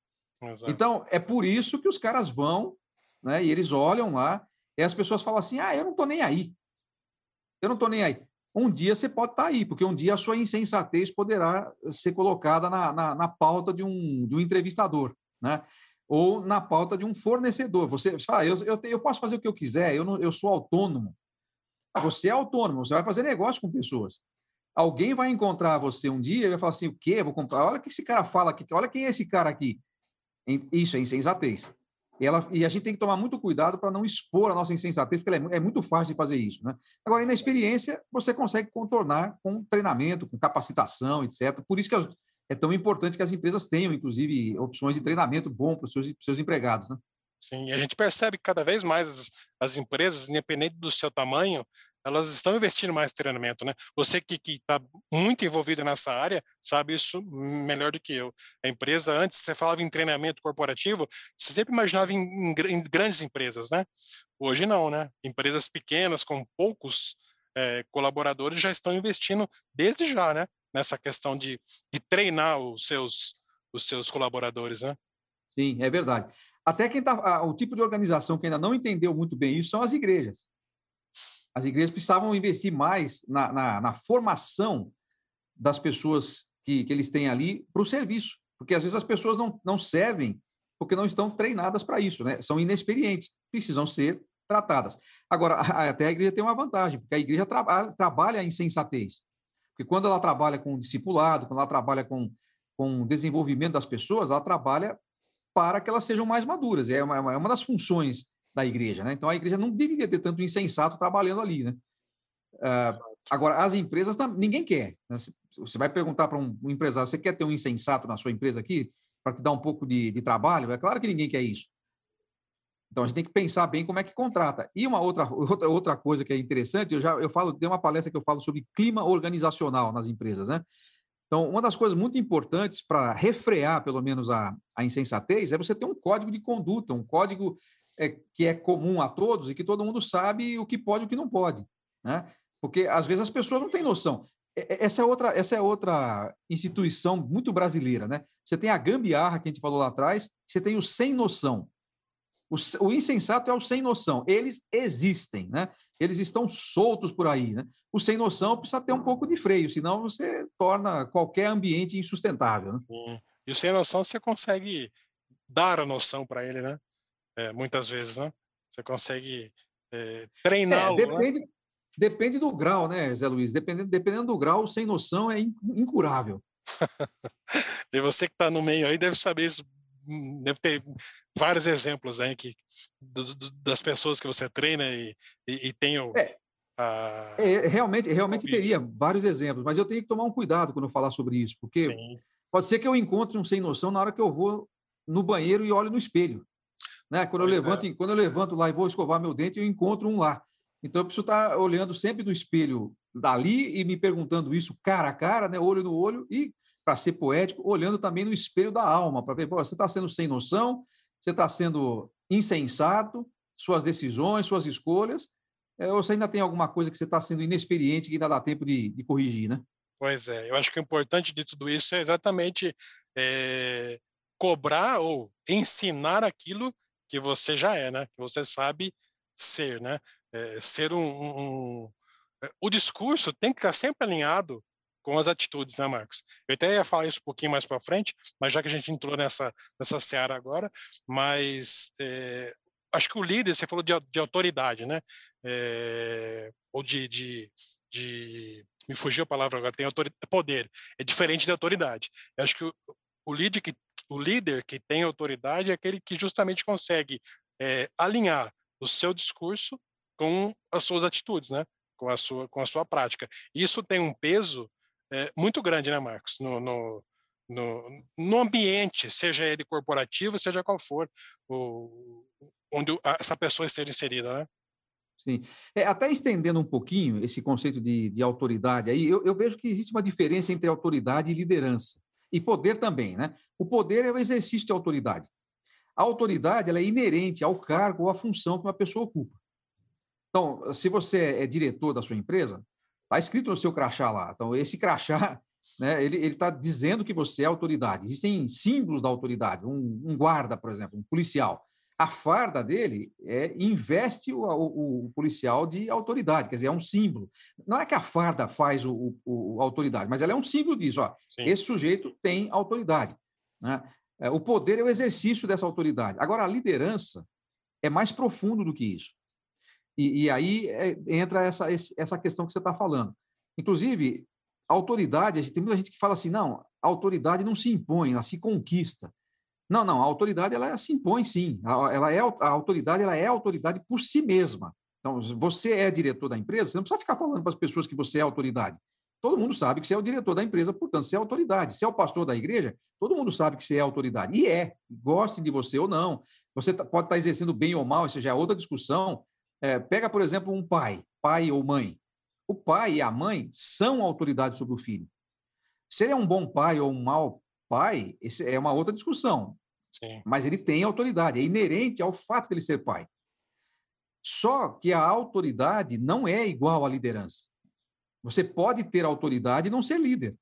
Exato. Então, é por isso que os caras vão né? E eles olham lá e as pessoas falam assim: ah, eu não estou nem aí. Eu não estou nem aí. Um dia você pode estar tá aí, porque um dia a sua insensatez poderá ser colocada na, na, na pauta de um, de um entrevistador, né? ou na pauta de um fornecedor. Você, fala, eu, eu, eu, posso fazer o que eu quiser, eu, não, eu sou autônomo. Ah, você é autônomo, você vai fazer negócio com pessoas. Alguém vai encontrar você um dia e vai falar assim: o quê? vou comprar. Olha o que esse cara fala aqui, olha quem é esse cara aqui. Isso é insensatez. E, ela, e a gente tem que tomar muito cuidado para não expor a nossa insensatez, porque é, é, muito fácil de fazer isso. Né? Agora, na experiência, você consegue contornar com treinamento, com capacitação, etc. Por isso que é tão importante que as empresas tenham, inclusive, opções de treinamento bom para os seus, seus empregados. Né? Sim, e a gente percebe que cada vez mais as, as empresas, independente do seu tamanho, elas estão investindo mais em treinamento, né? Você que está muito envolvido nessa área sabe isso melhor do que eu. A empresa, antes, você falava em treinamento corporativo, você sempre imaginava em, em, em grandes empresas, né? Hoje não, né? Empresas pequenas, com poucos é, colaboradores, já estão investindo desde já, né? Nessa questão de, de treinar os seus, os seus colaboradores, né? Sim, é verdade. até quem tá, o tipo de organização que ainda não entendeu muito bem isso são as igrejas. As igrejas precisavam investir mais na, na, na formação das pessoas que, que eles têm ali para o serviço, porque às vezes as pessoas não, não servem porque não estão treinadas para isso, né? São inexperientes, precisam ser tratadas. Agora, até a igreja tem uma vantagem, porque a igreja tra trabalha em sensatez. Porque quando ela trabalha com discipulado, quando ela trabalha com, com o desenvolvimento das pessoas, ela trabalha para que elas sejam mais maduras. É uma, é uma das funções da igreja, né? Então a igreja não deveria ter tanto insensato trabalhando ali, né? Uh, agora, as empresas, ninguém quer. Né? Você vai perguntar para um, empresário, você quer ter um insensato na sua empresa aqui para te dar um pouco de, de trabalho? É claro que ninguém quer isso. Então a gente tem que pensar bem como é que contrata. E uma outra, outra, outra coisa que é interessante, eu já eu falo, tem uma palestra que eu falo sobre clima organizacional nas empresas, né? Então, uma das coisas muito importantes para refrear, pelo menos, a, a insensatez é você ter um código de conduta, um código que é comum a todos e que todo mundo sabe o que pode e o que não pode. Né? Porque, às vezes, as pessoas não têm noção. Essa é outra, essa é outra instituição muito brasileira. Né? Você tem a gambiarra, que a gente falou lá atrás, você tem o sem noção. O, o insensato é o sem noção. Eles existem, né? Eles estão soltos por aí, né? O sem noção precisa ter um pouco de freio, senão você torna qualquer ambiente insustentável. Né? E o sem noção você consegue dar a noção para ele, né? É, muitas vezes, né? Você consegue é, treinar. É, depende, né? depende do grau, né, Zé Luiz? Dependendo, dependendo do grau, sem noção é incurável. e você que está no meio aí deve saber isso Hum, deve ter vários exemplos aí que, do, do, das pessoas que você treina e, e, e tem o, é, a... é, realmente, realmente teria vários exemplos, mas eu tenho que tomar um cuidado quando eu falar sobre isso, porque Sim. pode ser que eu encontre um sem noção na hora que eu vou no banheiro e olho no espelho. Né? Quando, eu levanto, é. quando eu levanto lá e vou escovar meu dente, eu encontro um lá. Então, eu preciso estar olhando sempre no espelho dali e me perguntando isso cara a cara, né? olho no olho, e para ser poético, olhando também no espelho da alma, para ver, você está sendo sem noção, você está sendo insensato, suas decisões, suas escolhas, é, ou você ainda tem alguma coisa que você está sendo inexperiente que ainda dá tempo de, de, corrigir, né? Pois é, eu acho que o importante de tudo isso é exatamente é, cobrar ou ensinar aquilo que você já é, né? Que você sabe ser, né? É, ser um, um, é, o discurso tem que estar sempre alinhado com as atitudes, né, Marcos? Eu até ia falar isso um pouquinho mais para frente, mas já que a gente entrou nessa, nessa seara agora, mas é, acho que o líder, você falou de, de autoridade, né? É, ou de, de, de, Me fugiu a palavra agora, tem autoridade, poder. É diferente de autoridade. Eu acho que o, o, líder que, o líder que tem autoridade é aquele que justamente consegue é, alinhar o seu discurso com as suas atitudes, né? Com a sua, com a sua prática. Isso tem um peso é, muito grande, né, Marcos? No, no, no, no, ambiente, seja ele corporativo, seja qual for, o, onde essa pessoa esteja inserida, né? Sim. É, até estendendo um pouquinho esse conceito de, de autoridade aí, eu, eu, vejo que existe uma diferença entre autoridade e liderança. E poder também, né? O poder é o exercício de autoridade. A autoridade ela é inerente ao cargo ou à função que uma pessoa ocupa. Então, se você é diretor da sua empresa, Está escrito no seu crachá lá. Então, esse crachá, né, ele está dizendo que você é autoridade. Existem símbolos da autoridade. Um, um, guarda, por exemplo, um policial. A farda dele é, investe o, o, o, policial de autoridade, quer dizer, é um símbolo. Não é que a farda faz o, o autoridade, mas ela é um símbolo disso. Ó, esse sujeito tem autoridade. Né? É, o poder é o exercício dessa autoridade. Agora, a liderança é mais profundo do que isso. E, e aí é, entra essa, essa questão que você está falando. Inclusive, autoridade, tem muita gente que fala assim, não, a autoridade não se impõe, ela se conquista. Não, não, a autoridade ela se impõe sim. Ela é a autoridade, ela é autoridade por si mesma. Então, você é diretor da empresa, você não precisa ficar falando para as pessoas que você é autoridade. Todo mundo sabe que você é o diretor da empresa, portanto, você é autoridade. Se é o pastor da igreja, todo mundo sabe que você é autoridade. E é, goste de você ou não. Você tá, pode estar exercendo bem ou mal, isso já é outra discussão. É, pega, por exemplo, um pai, pai ou mãe. O pai e a mãe são autoridade sobre o filho. Se ele é um bom pai ou um mau pai, esse é uma outra discussão. Sim. Mas ele tem autoridade, é inerente ao fato de ele ser pai. Só que a autoridade não é igual à liderança. Você pode ter autoridade e não ser líder.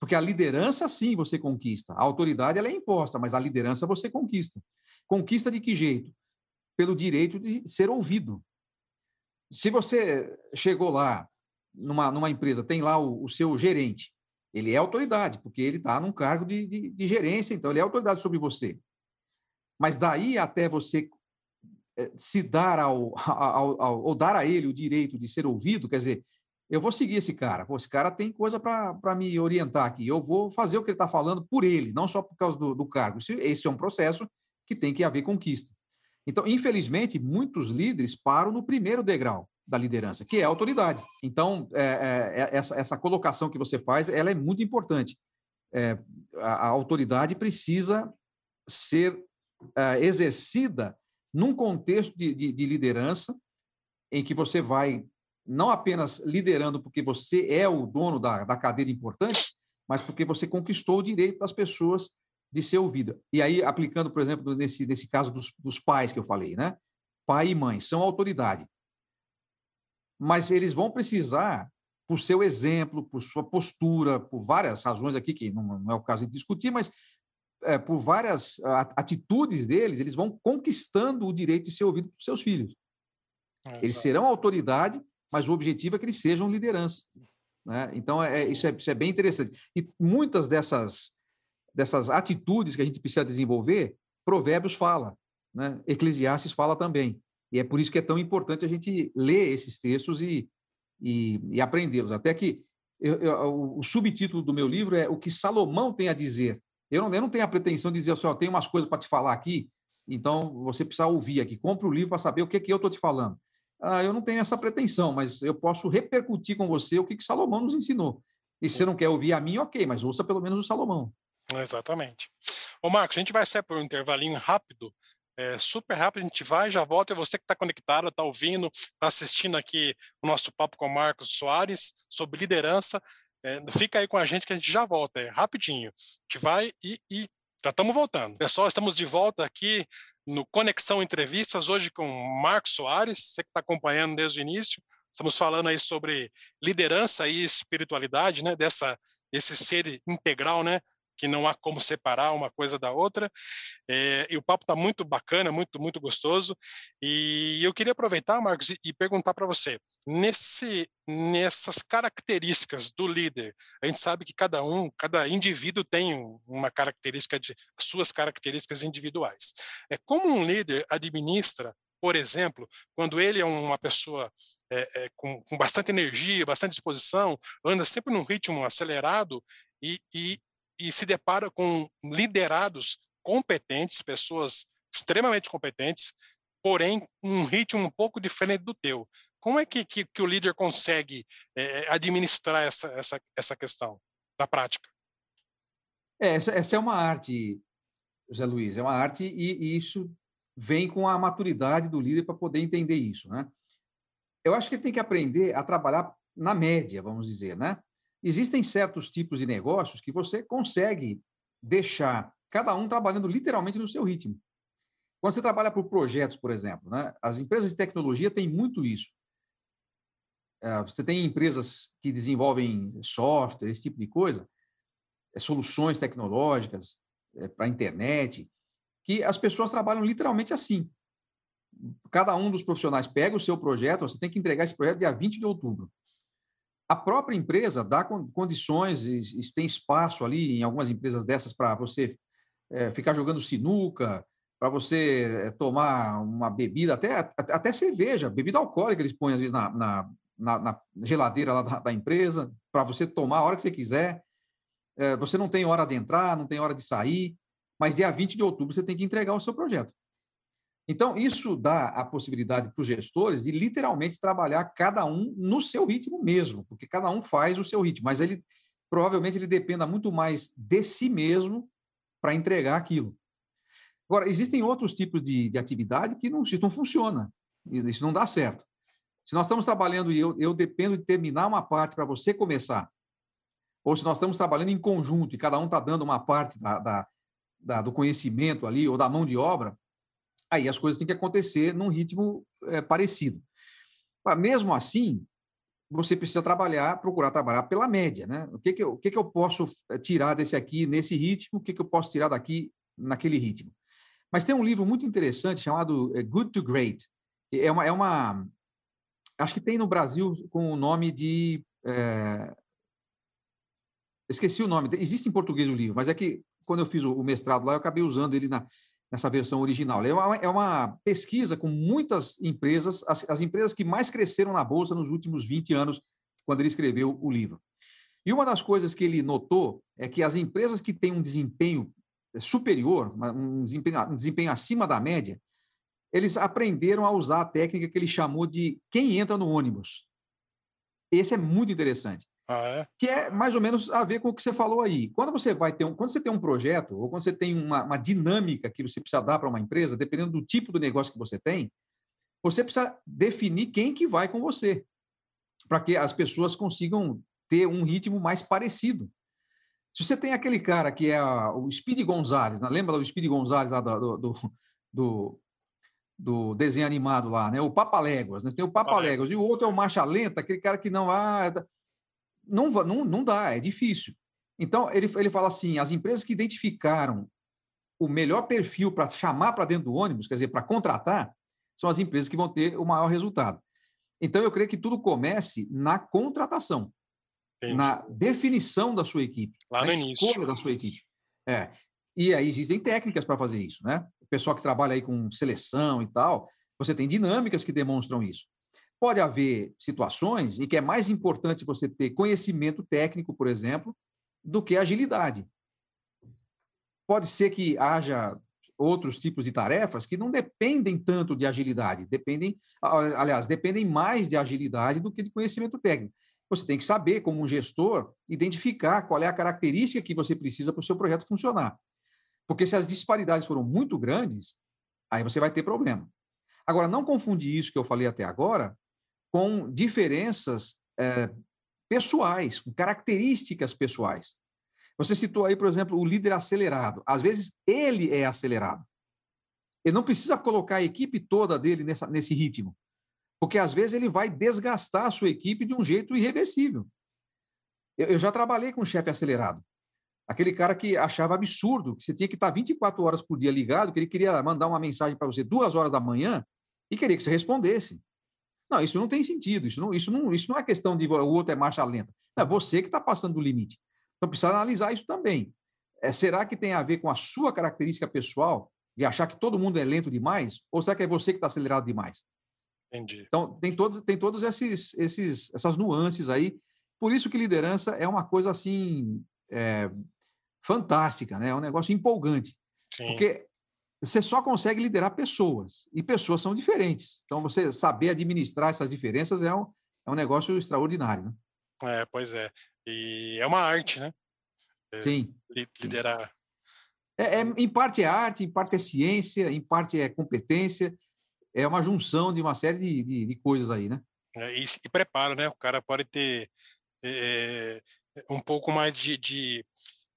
Porque a liderança, sim, você conquista. A autoridade ela é imposta, mas a liderança você conquista. Conquista de que jeito? Pelo direito de ser ouvido. Se você chegou lá numa, numa empresa, tem lá o, o seu gerente, ele é autoridade, porque ele está num cargo de, de, de, gerência, então ele é autoridade sobre você. Mas daí até você eh, se dar ao, ao, ao, ou dar a ele o direito de ser ouvido, quer dizer, eu vou seguir esse cara. Pô, esse cara tem coisa para me orientar aqui. Eu vou fazer o que ele está falando por ele, não só por causa do, do cargo. Esse, esse é um processo que tem que haver conquista. Então, infelizmente, muitos líderes param no primeiro degrau da liderança, que é a autoridade. Então, é, é, é, essa, essa colocação que você faz, ela é muito importante. É, a, a, autoridade precisa ser é, exercida num contexto de, de, de liderança em que você vai não apenas liderando porque você é o dono da, da cadeira importante, mas porque você conquistou o direito das pessoas de ser ouvida. E aí, aplicando, por exemplo, nesse, nesse caso dos, dos pais que eu falei, né? Pai e mãe são autoridade. Mas eles vão precisar, por seu exemplo, por sua postura, por várias razões aqui, que não, é o caso de discutir, mas é, por várias atitudes deles, eles vão conquistando o direito de ser ouvido por seus filhos. É, eles serão autoridade mas o objetivo é que eles sejam liderança. Né? Então, é, isso, é, isso é bem interessante. E muitas dessas, dessas atitudes que a gente precisa desenvolver, Provérbios fala, né? Eclesiastes fala também. E é por isso que é tão importante a gente ler esses textos e, e, e aprendê-los. Até que eu, eu, o subtítulo do meu livro é O que Salomão tem a dizer. Eu não, eu não tenho a pretensão de dizer assim, ó, tem umas coisas para te falar aqui, então você precisa ouvir aqui. Compre o livro para saber o que, que eu estou te falando. Ah, eu não tenho essa pretensão, mas eu posso repercutir com você o que, que Salomão nos ensinou. E se você não quer ouvir a mim, ok, mas ouça pelo menos o Salomão. Exatamente. Ô, Marcos, a gente vai sair por um intervalinho rápido, é, super rápido, a gente vai, já volta, e você que está conectado, está ouvindo, está assistindo aqui o nosso papo com o Marcos Soares sobre liderança, é, fica aí com a gente que a gente já volta, é rapidinho. A gente vai e, e já estamos voltando. Pessoal, estamos de volta aqui no Conexão Entrevistas, hoje com Marcos Soares, você que está acompanhando desde o início. Estamos falando aí sobre liderança e espiritualidade, né? Dessa, esse ser integral, né? Que não há como separar uma coisa da outra. É, e o papo está muito bacana, muito, muito gostoso. E eu queria aproveitar, Marcos, e, e perguntar para você: nesse, nessas características do líder. A gente sabe que cada um, cada indivíduo tem uma característica de suas características individuais. É como um líder administra, por exemplo, quando ele é uma pessoa é, é, com, com, bastante energia, bastante disposição, anda sempre num ritmo acelerado e, e, e se depara com liderados competentes, pessoas extremamente competentes, porém um ritmo um pouco diferente do teu. Como é que, que, que o líder consegue é, administrar essa, essa, essa questão na prática? É, essa, essa é uma arte, José Luiz, é uma arte e, e isso vem com a maturidade do líder para poder entender isso, né? Eu acho que ele tem que aprender a trabalhar na média, vamos dizer, né? Existem certos tipos de negócios que você consegue deixar cada um trabalhando literalmente no seu ritmo. Quando você trabalha por projetos, por exemplo, né? As empresas de tecnologia têm muito isso. É, você tem empresas que desenvolvem software, esse tipo de coisa, é, soluções tecnológicas é, para a internet, que as pessoas trabalham literalmente assim. Cada um dos profissionais pega o seu projeto, você tem que entregar esse projeto dia 20 de outubro. A própria empresa dá condições, tem espaço ali em algumas empresas dessas para você ficar jogando sinuca, para você tomar uma bebida, até, até cerveja, bebida alcoólica eles põem às vezes na, na, na, na geladeira lá da, da empresa, para você tomar a hora que você quiser. É, você não tem hora de entrar, não tem hora de sair, mas dia 20 de outubro você tem que entregar o seu projeto. Então, isso dá a possibilidade para os gestores de literalmente trabalhar cada um no seu ritmo mesmo, porque cada um faz o seu ritmo, mas ele provavelmente ele dependa muito mais de si mesmo para entregar aquilo. Agora, existem outros tipos de, de atividade que não, isso não funciona, isso não dá certo. Se nós estamos trabalhando e eu, eu dependo de terminar uma parte para você começar, ou se nós estamos trabalhando em conjunto e cada um está dando uma parte da, da, da, do conhecimento ali ou da mão de obra, aí as coisas têm que acontecer num ritmo é, parecido. Mas mesmo assim, você precisa trabalhar, procurar trabalhar pela média, né? O que que eu, o que que eu posso eh, tirar desse aqui nesse ritmo, o que que eu posso tirar daqui naquele ritmo? Mas tem um livro muito interessante chamado eh, Good to Great. É uma, é uma acho que tem no Brasil com o nome de é, esqueci o nome. Existe em português o livro, mas é que quando eu fiz o mestrado lá, eu acabei usando ele na, nessa versão original. É uma, é uma pesquisa com muitas empresas, as, as, empresas que mais cresceram na Bolsa nos últimos 20 anos, quando ele escreveu o livro. E uma das coisas que ele notou é que as empresas que têm um desempenho superior, um desempenho, um desempenho acima da média, eles aprenderam a usar a técnica que ele chamou de quem entra no ônibus. Esse é muito interessante. Ah, é? Que é mais ou menos a ver com o que você falou aí. Quando você vai ter um, quando você tem um projeto, ou quando você tem uma, uma dinâmica que você precisa dar para uma empresa, dependendo do tipo do negócio que você tem, você precisa definir quem que vai com você, para que as pessoas consigam ter um ritmo mais parecido. Se você tem aquele cara que é a, o Speed Gonzalez, né? lembra do Speed Gonzalez lá do, do, do, do desenho animado lá, né? O Papaléguas, né? Você tem o Papaléguas, e o outro é o Marcha Lenta, aquele cara que não... Ah, não, não, não dá, é difícil. Então, ele, ele fala assim: as empresas que identificaram o melhor perfil para chamar para dentro do ônibus, quer dizer, para contratar, são as empresas que vão ter o maior resultado. Então, eu creio que tudo comece na contratação, Entendi. na definição da sua equipe, Lá na escolha da sua equipe. É. E aí existem técnicas para fazer isso, né? O pessoal que trabalha aí com seleção e tal, você tem dinâmicas que demonstram isso. Pode haver situações em que é mais importante você ter conhecimento técnico, por exemplo, do que agilidade. Pode ser que haja outros tipos de tarefas que não dependem tanto de agilidade, dependem, aliás, dependem mais de agilidade do que de conhecimento técnico. Você tem que saber, como um gestor, identificar qual é a característica que você precisa para o seu projeto funcionar. Porque se as disparidades foram muito grandes, aí você vai ter problema. Agora, não confundir isso que eu falei até agora com diferenças é, pessoais, com características pessoais. Você citou aí, por exemplo, o líder acelerado. Às vezes, ele é acelerado. Ele não precisa colocar a equipe toda dele nessa, nesse ritmo, porque às vezes ele vai desgastar a sua equipe de um jeito irreversível. Eu, eu já trabalhei com um chefe acelerado. Aquele cara que achava absurdo que você tinha que estar 24 horas por dia ligado, que ele queria mandar uma mensagem para você duas horas da manhã e queria que você respondesse. Não, isso não tem sentido. Isso não, isso não, isso não é questão de o outro é marcha lenta. É você que está passando do limite. Então precisa analisar isso também. É, será que tem a ver com a sua característica pessoal de achar que todo mundo é lento demais? Ou será que é você que está acelerado demais? Entendi. Então tem todos tem todos esses, esses essas nuances aí. Por isso que liderança é uma coisa assim é, fantástica, né? É um negócio empolgante. Sim. Porque você só consegue liderar pessoas, e pessoas são diferentes. Então, você saber administrar essas diferenças é um, é um negócio extraordinário. Né? É, pois é. E é uma arte, né? É, Sim. Liderar. É, é, em parte é arte, em parte é ciência, em parte é competência. É uma junção de uma série de, de, de coisas aí, né? É, e, e, preparo, né? O cara pode ter é, um pouco mais de, de,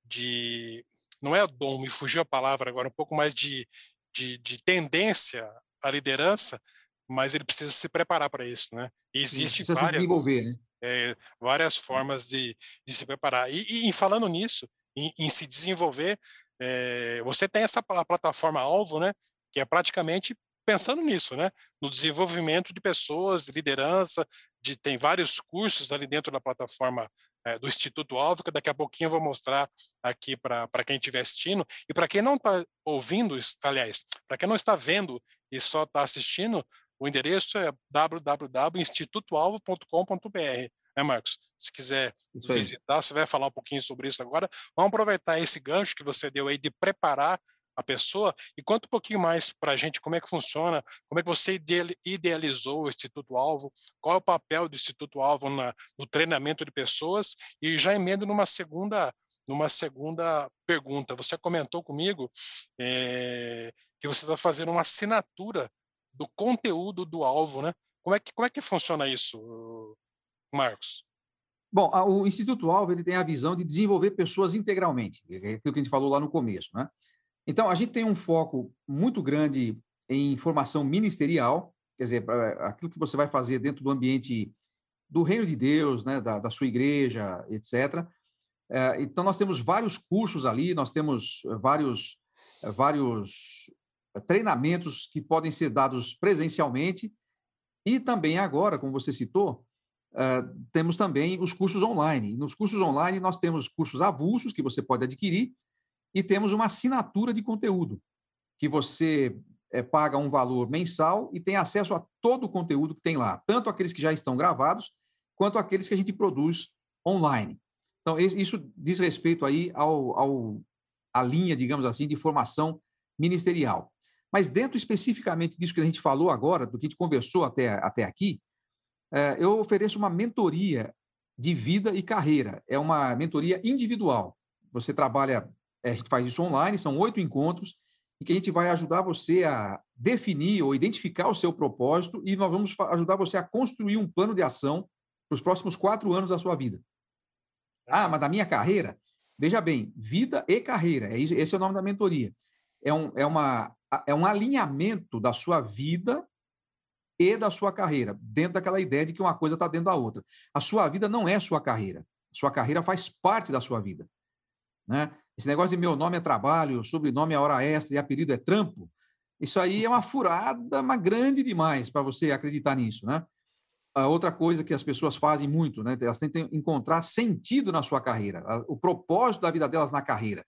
de não é dom, me fugiu a palavra agora, um pouco mais de, de, de tendência à liderança, mas ele precisa se preparar para isso, né? E existe várias, né? é, várias formas de, de, se preparar. E, e, falando nisso, em, em se desenvolver, é, você tem essa plataforma alvo, né? Que é praticamente pensando nisso, né? No desenvolvimento de pessoas, liderança, de, tem vários cursos ali dentro da plataforma é, do Instituto Alvo, que daqui a pouquinho eu vou mostrar aqui para quem estiver assistindo. E para quem não está ouvindo, aliás, para quem não está vendo e só está assistindo, o endereço é www.institutoalvo.com.br. Né, Marcos? Se quiser visitar, você vai falar um pouquinho sobre isso agora. Vamos aproveitar esse gancho que você deu aí de preparar a pessoa e conta um pouquinho mais para a gente como é que funciona, como é que você idealizou o Instituto Alvo, qual é o papel do Instituto Alvo na, no treinamento de pessoas e já emendo numa segunda numa segunda pergunta. Você comentou comigo é, que você está fazendo uma assinatura do conteúdo do alvo, né? Como é que como é que funciona isso, Marcos? Bom, o Instituto Alvo ele tem a visão de desenvolver pessoas integralmente, é aquilo que a gente falou lá no começo, né? Então, a gente tem um foco muito grande em formação ministerial, quer dizer, aquilo que você vai fazer dentro do ambiente do reino de Deus, né, da, da sua igreja, etc. É, então, nós temos vários cursos ali, nós temos vários, vários treinamentos que podem ser dados presencialmente e também agora, como você citou, uh, temos também os cursos online. Nos cursos online, nós temos cursos avulsos que você pode adquirir e temos uma assinatura de conteúdo, que você é, paga um valor mensal e tem acesso a todo o conteúdo que tem lá, tanto aqueles que já estão gravados, quanto aqueles que a gente produz online. Então, isso diz respeito aí ao, ao à linha, digamos assim, de formação ministerial. Mas dentro especificamente disso que a gente falou agora, do que a gente conversou até, até aqui, é, eu ofereço uma mentoria de vida e carreira. É uma mentoria individual. Você trabalha, a gente faz isso online, são oito encontros, em que a gente vai ajudar você a definir ou identificar o seu propósito e nós vamos ajudar você a construir um plano de ação para os próximos quatro anos da sua vida. Ah, mas da minha carreira? Veja bem, vida e carreira, é esse é o nome da mentoria. É um, é, uma, é um alinhamento da sua vida e da sua carreira, dentro daquela ideia de que uma coisa está dentro da outra. A sua vida não é sua carreira. Sua carreira faz parte da sua vida. Né? Esse negócio de meu nome é trabalho, sobrenome é hora extra e apelido é trampo, isso aí é uma furada, mas grande demais para você acreditar nisso, né? A outra coisa que as pessoas fazem muito, né? Elas tentam encontrar sentido na sua carreira, o propósito da vida delas na carreira.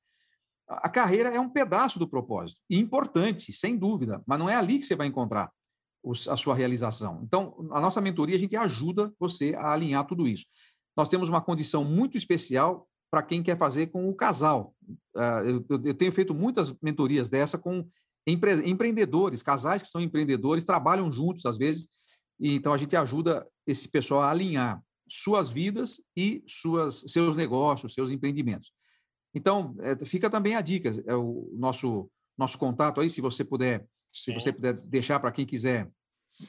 A carreira é um pedaço do propósito, importante, sem dúvida, mas não é ali que você vai encontrar a sua realização. Então, a nossa mentoria, a gente ajuda você a alinhar tudo isso. Nós temos uma condição muito especial para quem quer fazer com o casal. Ah, eu, tenho feito muitas mentorias dessa com empreendedores, casais que são empreendedores, trabalham juntos às vezes, e então a gente ajuda esse pessoal a alinhar suas vidas e suas, seus negócios, seus empreendimentos. Então, é, fica também a dica, é o nosso, nosso contato aí, se você puder, Sim. se você puder deixar para quem quiser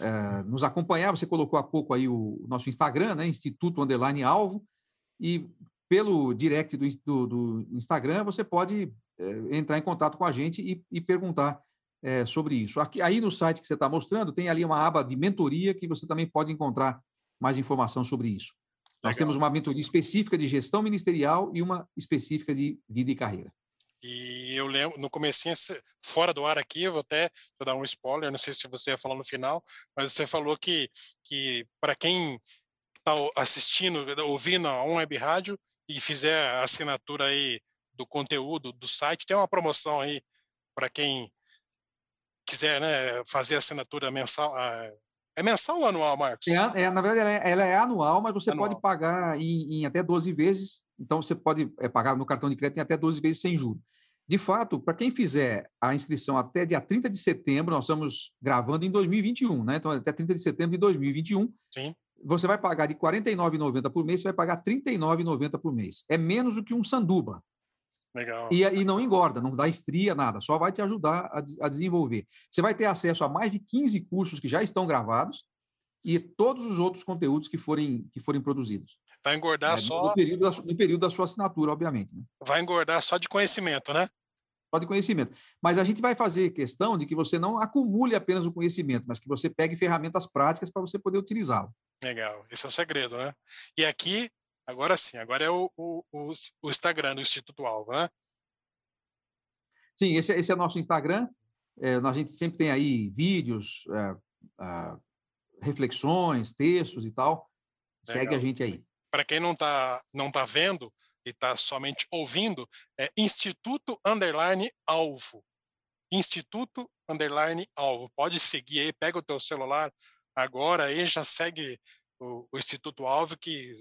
é, nos acompanhar, você colocou há pouco aí o, o nosso Instagram, né, Instituto Underline Alvo, e pelo direct do, do, do Instagram, você pode é, entrar em contato com a gente e, e perguntar é, sobre isso. Aqui, aí no site que você está mostrando, tem ali uma aba de mentoria que você também pode encontrar mais informação sobre isso. Legal. Nós temos uma mentoria específica de gestão ministerial e uma específica de vida e carreira. E eu lembro, no comecinho, fora do ar aqui, eu vou até vou dar um spoiler, não sei se você ia falar no final, mas você falou que, que para quem está assistindo, ouvindo a um web rádio, e fizer a assinatura aí do conteúdo do site, tem uma promoção aí para quem quiser né, fazer assinatura mensal. É mensal ou anual, Marcos? É, é na verdade, ela é, ela é, anual, mas você anual. pode pagar em, em, até 12 vezes. Então, você pode é, pagar no cartão de crédito em até 12 vezes sem juros. De fato, para quem fizer a inscrição até dia 30 de setembro, nós estamos gravando em 2021, né? Então, até 30 de setembro de 2021. Sim você vai pagar de R$ 49,90 por mês, você vai pagar R$ 39,90 por mês. É menos do que um sanduba. Legal. E, e não engorda, não dá estria, nada, só vai te ajudar a, a, desenvolver. Você vai ter acesso a mais de 15 cursos que já estão gravados e todos os outros conteúdos que forem, que forem produzidos. Vai engordar é, só. No período, da, no período da sua assinatura, obviamente. Né? Vai engordar só de conhecimento, né? De conhecimento. Mas a gente vai fazer questão de que você não acumule apenas o conhecimento, mas que você pegue ferramentas práticas para você poder utilizá-lo. Legal, esse é o segredo, né? E aqui, agora sim, agora é o, o, o Instagram do Instituto Alvo, né? Sim, esse, esse é o nosso Instagram. É, a gente sempre tem aí vídeos, é, é, reflexões, textos e tal. Legal. Segue a gente aí. Para quem não está não tá vendo e está somente ouvindo, é Instituto Underline Alvo. Instituto Underline Alvo. Pode seguir aí, pega o teu celular, agora aí já segue o, o Instituto Alvo, que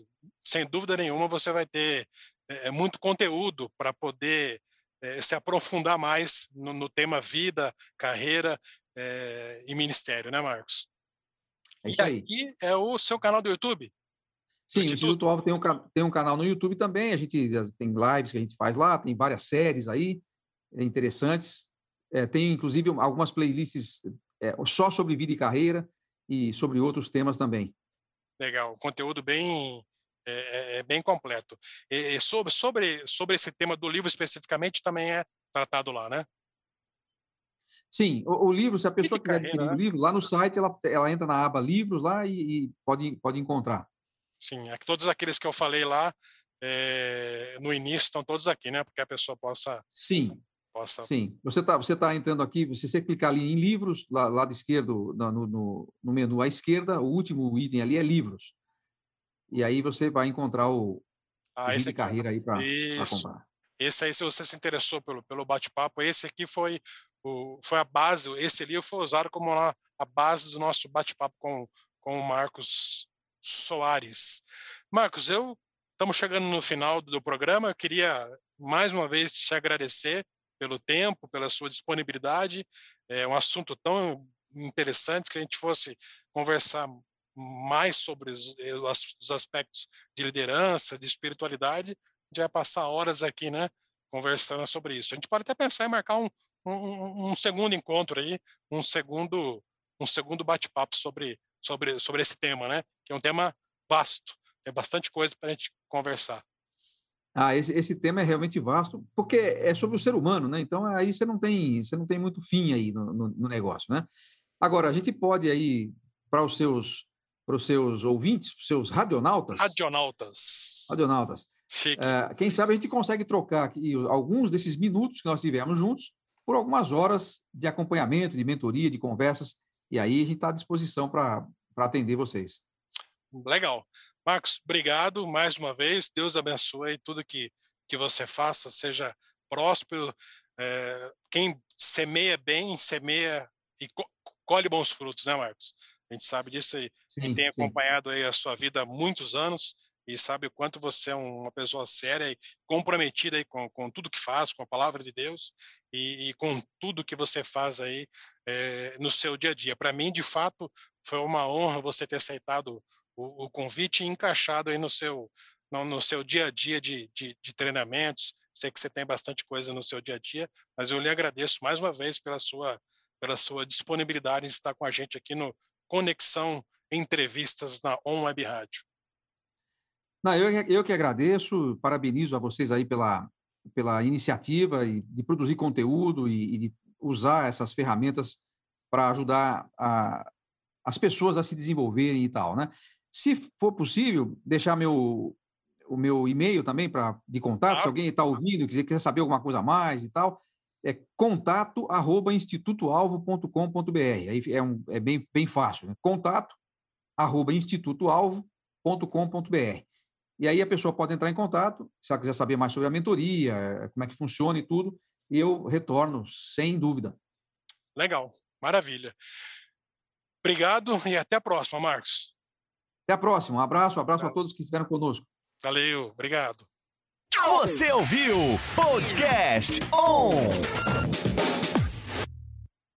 sem dúvida nenhuma você vai ter é, muito conteúdo para poder é, se aprofundar mais no, no, tema vida, carreira é, e ministério, né, Marcos? É e aqui é o seu canal do YouTube? Sim, o Instituto Alvo tem um, tem um canal no YouTube também, a gente tem lives que a gente faz lá, tem várias séries aí interessantes, é, tem inclusive algumas playlists é, só sobre vida e carreira, e sobre outros temas também. Legal, conteúdo bem é, é, é bem completo. E, e, sobre, sobre, sobre esse tema do livro especificamente também é tratado lá, né? Sim, o, o livro, se a pessoa quiser adquirir né? o livro, lá no site ela, ela entra na aba livros lá e, e pode, pode encontrar. Sim, é todos aqueles que eu falei lá é, no início estão todos aqui, né? Porque a pessoa possa. Sim, possa. Sim, você está você tá entrando aqui, se você clicar ali em livros, lá, lado esquerdo, no, no, no menu à esquerda, o último item ali é livros. E aí você vai encontrar o, ah, esse de carreira aí para comprar. Esse aí, se você se interessou pelo, pelo bate-papo, esse aqui foi, o, foi a base, esse livro foi usado como a, a base do nosso bate-papo com, com o Marcos Soares. Marcos, eu estamos chegando no final do programa, eu queria mais uma vez te agradecer pelo tempo, pela sua disponibilidade. É um assunto tão interessante que a gente fosse conversar mais sobre os, eh, os aspectos de liderança, de espiritualidade, a gente vai passar horas aqui, né, conversando sobre isso. A gente pode até pensar em marcar um, um, um segundo encontro aí, um segundo, um segundo bate-papo sobre, sobre, sobre esse tema, né, que é um tema vasto, tem bastante coisa para a gente conversar. Ah, esse, esse tema é realmente vasto, porque é sobre o ser humano, né? Então aí você não tem, você não tem muito fim aí no, no, no negócio, né? Agora a gente pode aí para os seus para os seus ouvintes, para os seus radionautas. Radionautas. Radionautas. É, quem sabe a gente consegue trocar aqui alguns desses minutos que nós tivemos juntos por algumas horas de acompanhamento, de mentoria, de conversas, e aí a gente está à disposição para atender vocês. Legal. Marcos, obrigado mais uma vez. Deus abençoe tudo que, que você faça, seja próspero. É, quem semeia bem, semeia e co colhe bons frutos, né, Marcos? A gente sabe disso aí. Sim, Quem tem acompanhado aí a sua vida há muitos anos e sabe o quanto você é uma pessoa séria e comprometida aí com, com tudo que faz, com a palavra de Deus e, e com tudo que você faz aí é, no seu dia a dia. Para mim, de fato, foi uma honra você ter aceitado o, o convite e encaixado aí no seu, no, no seu dia a dia de, de, de treinamentos. Sei que você tem bastante coisa no seu dia a dia, mas eu lhe agradeço mais uma vez pela sua pela sua disponibilidade em estar com a gente aqui no Conexão Entrevistas na On Web Rádio. Não, eu, eu que agradeço, parabenizo a vocês aí pela, pela iniciativa de produzir conteúdo e, e de usar essas ferramentas para ajudar a, as pessoas a se desenvolverem e tal, né? Se for possível, deixar meu, o meu e-mail também para de contato, claro. se alguém está ouvindo, quiser, quiser saber alguma coisa a mais e tal, é contato arroba institutoalvo.com.br. Aí é, um, é bem, bem fácil, né? contato arroba institutoalvo.com.br. E aí a pessoa pode entrar em contato, se ela quiser saber mais sobre a mentoria, como é que funciona e tudo, e eu retorno, sem dúvida. Legal, maravilha. Obrigado e até a próxima, Marcos. Até a próxima. Um abraço, um abraço a todos que estiveram conosco. Valeu, obrigado. Você ouviu Podcast On!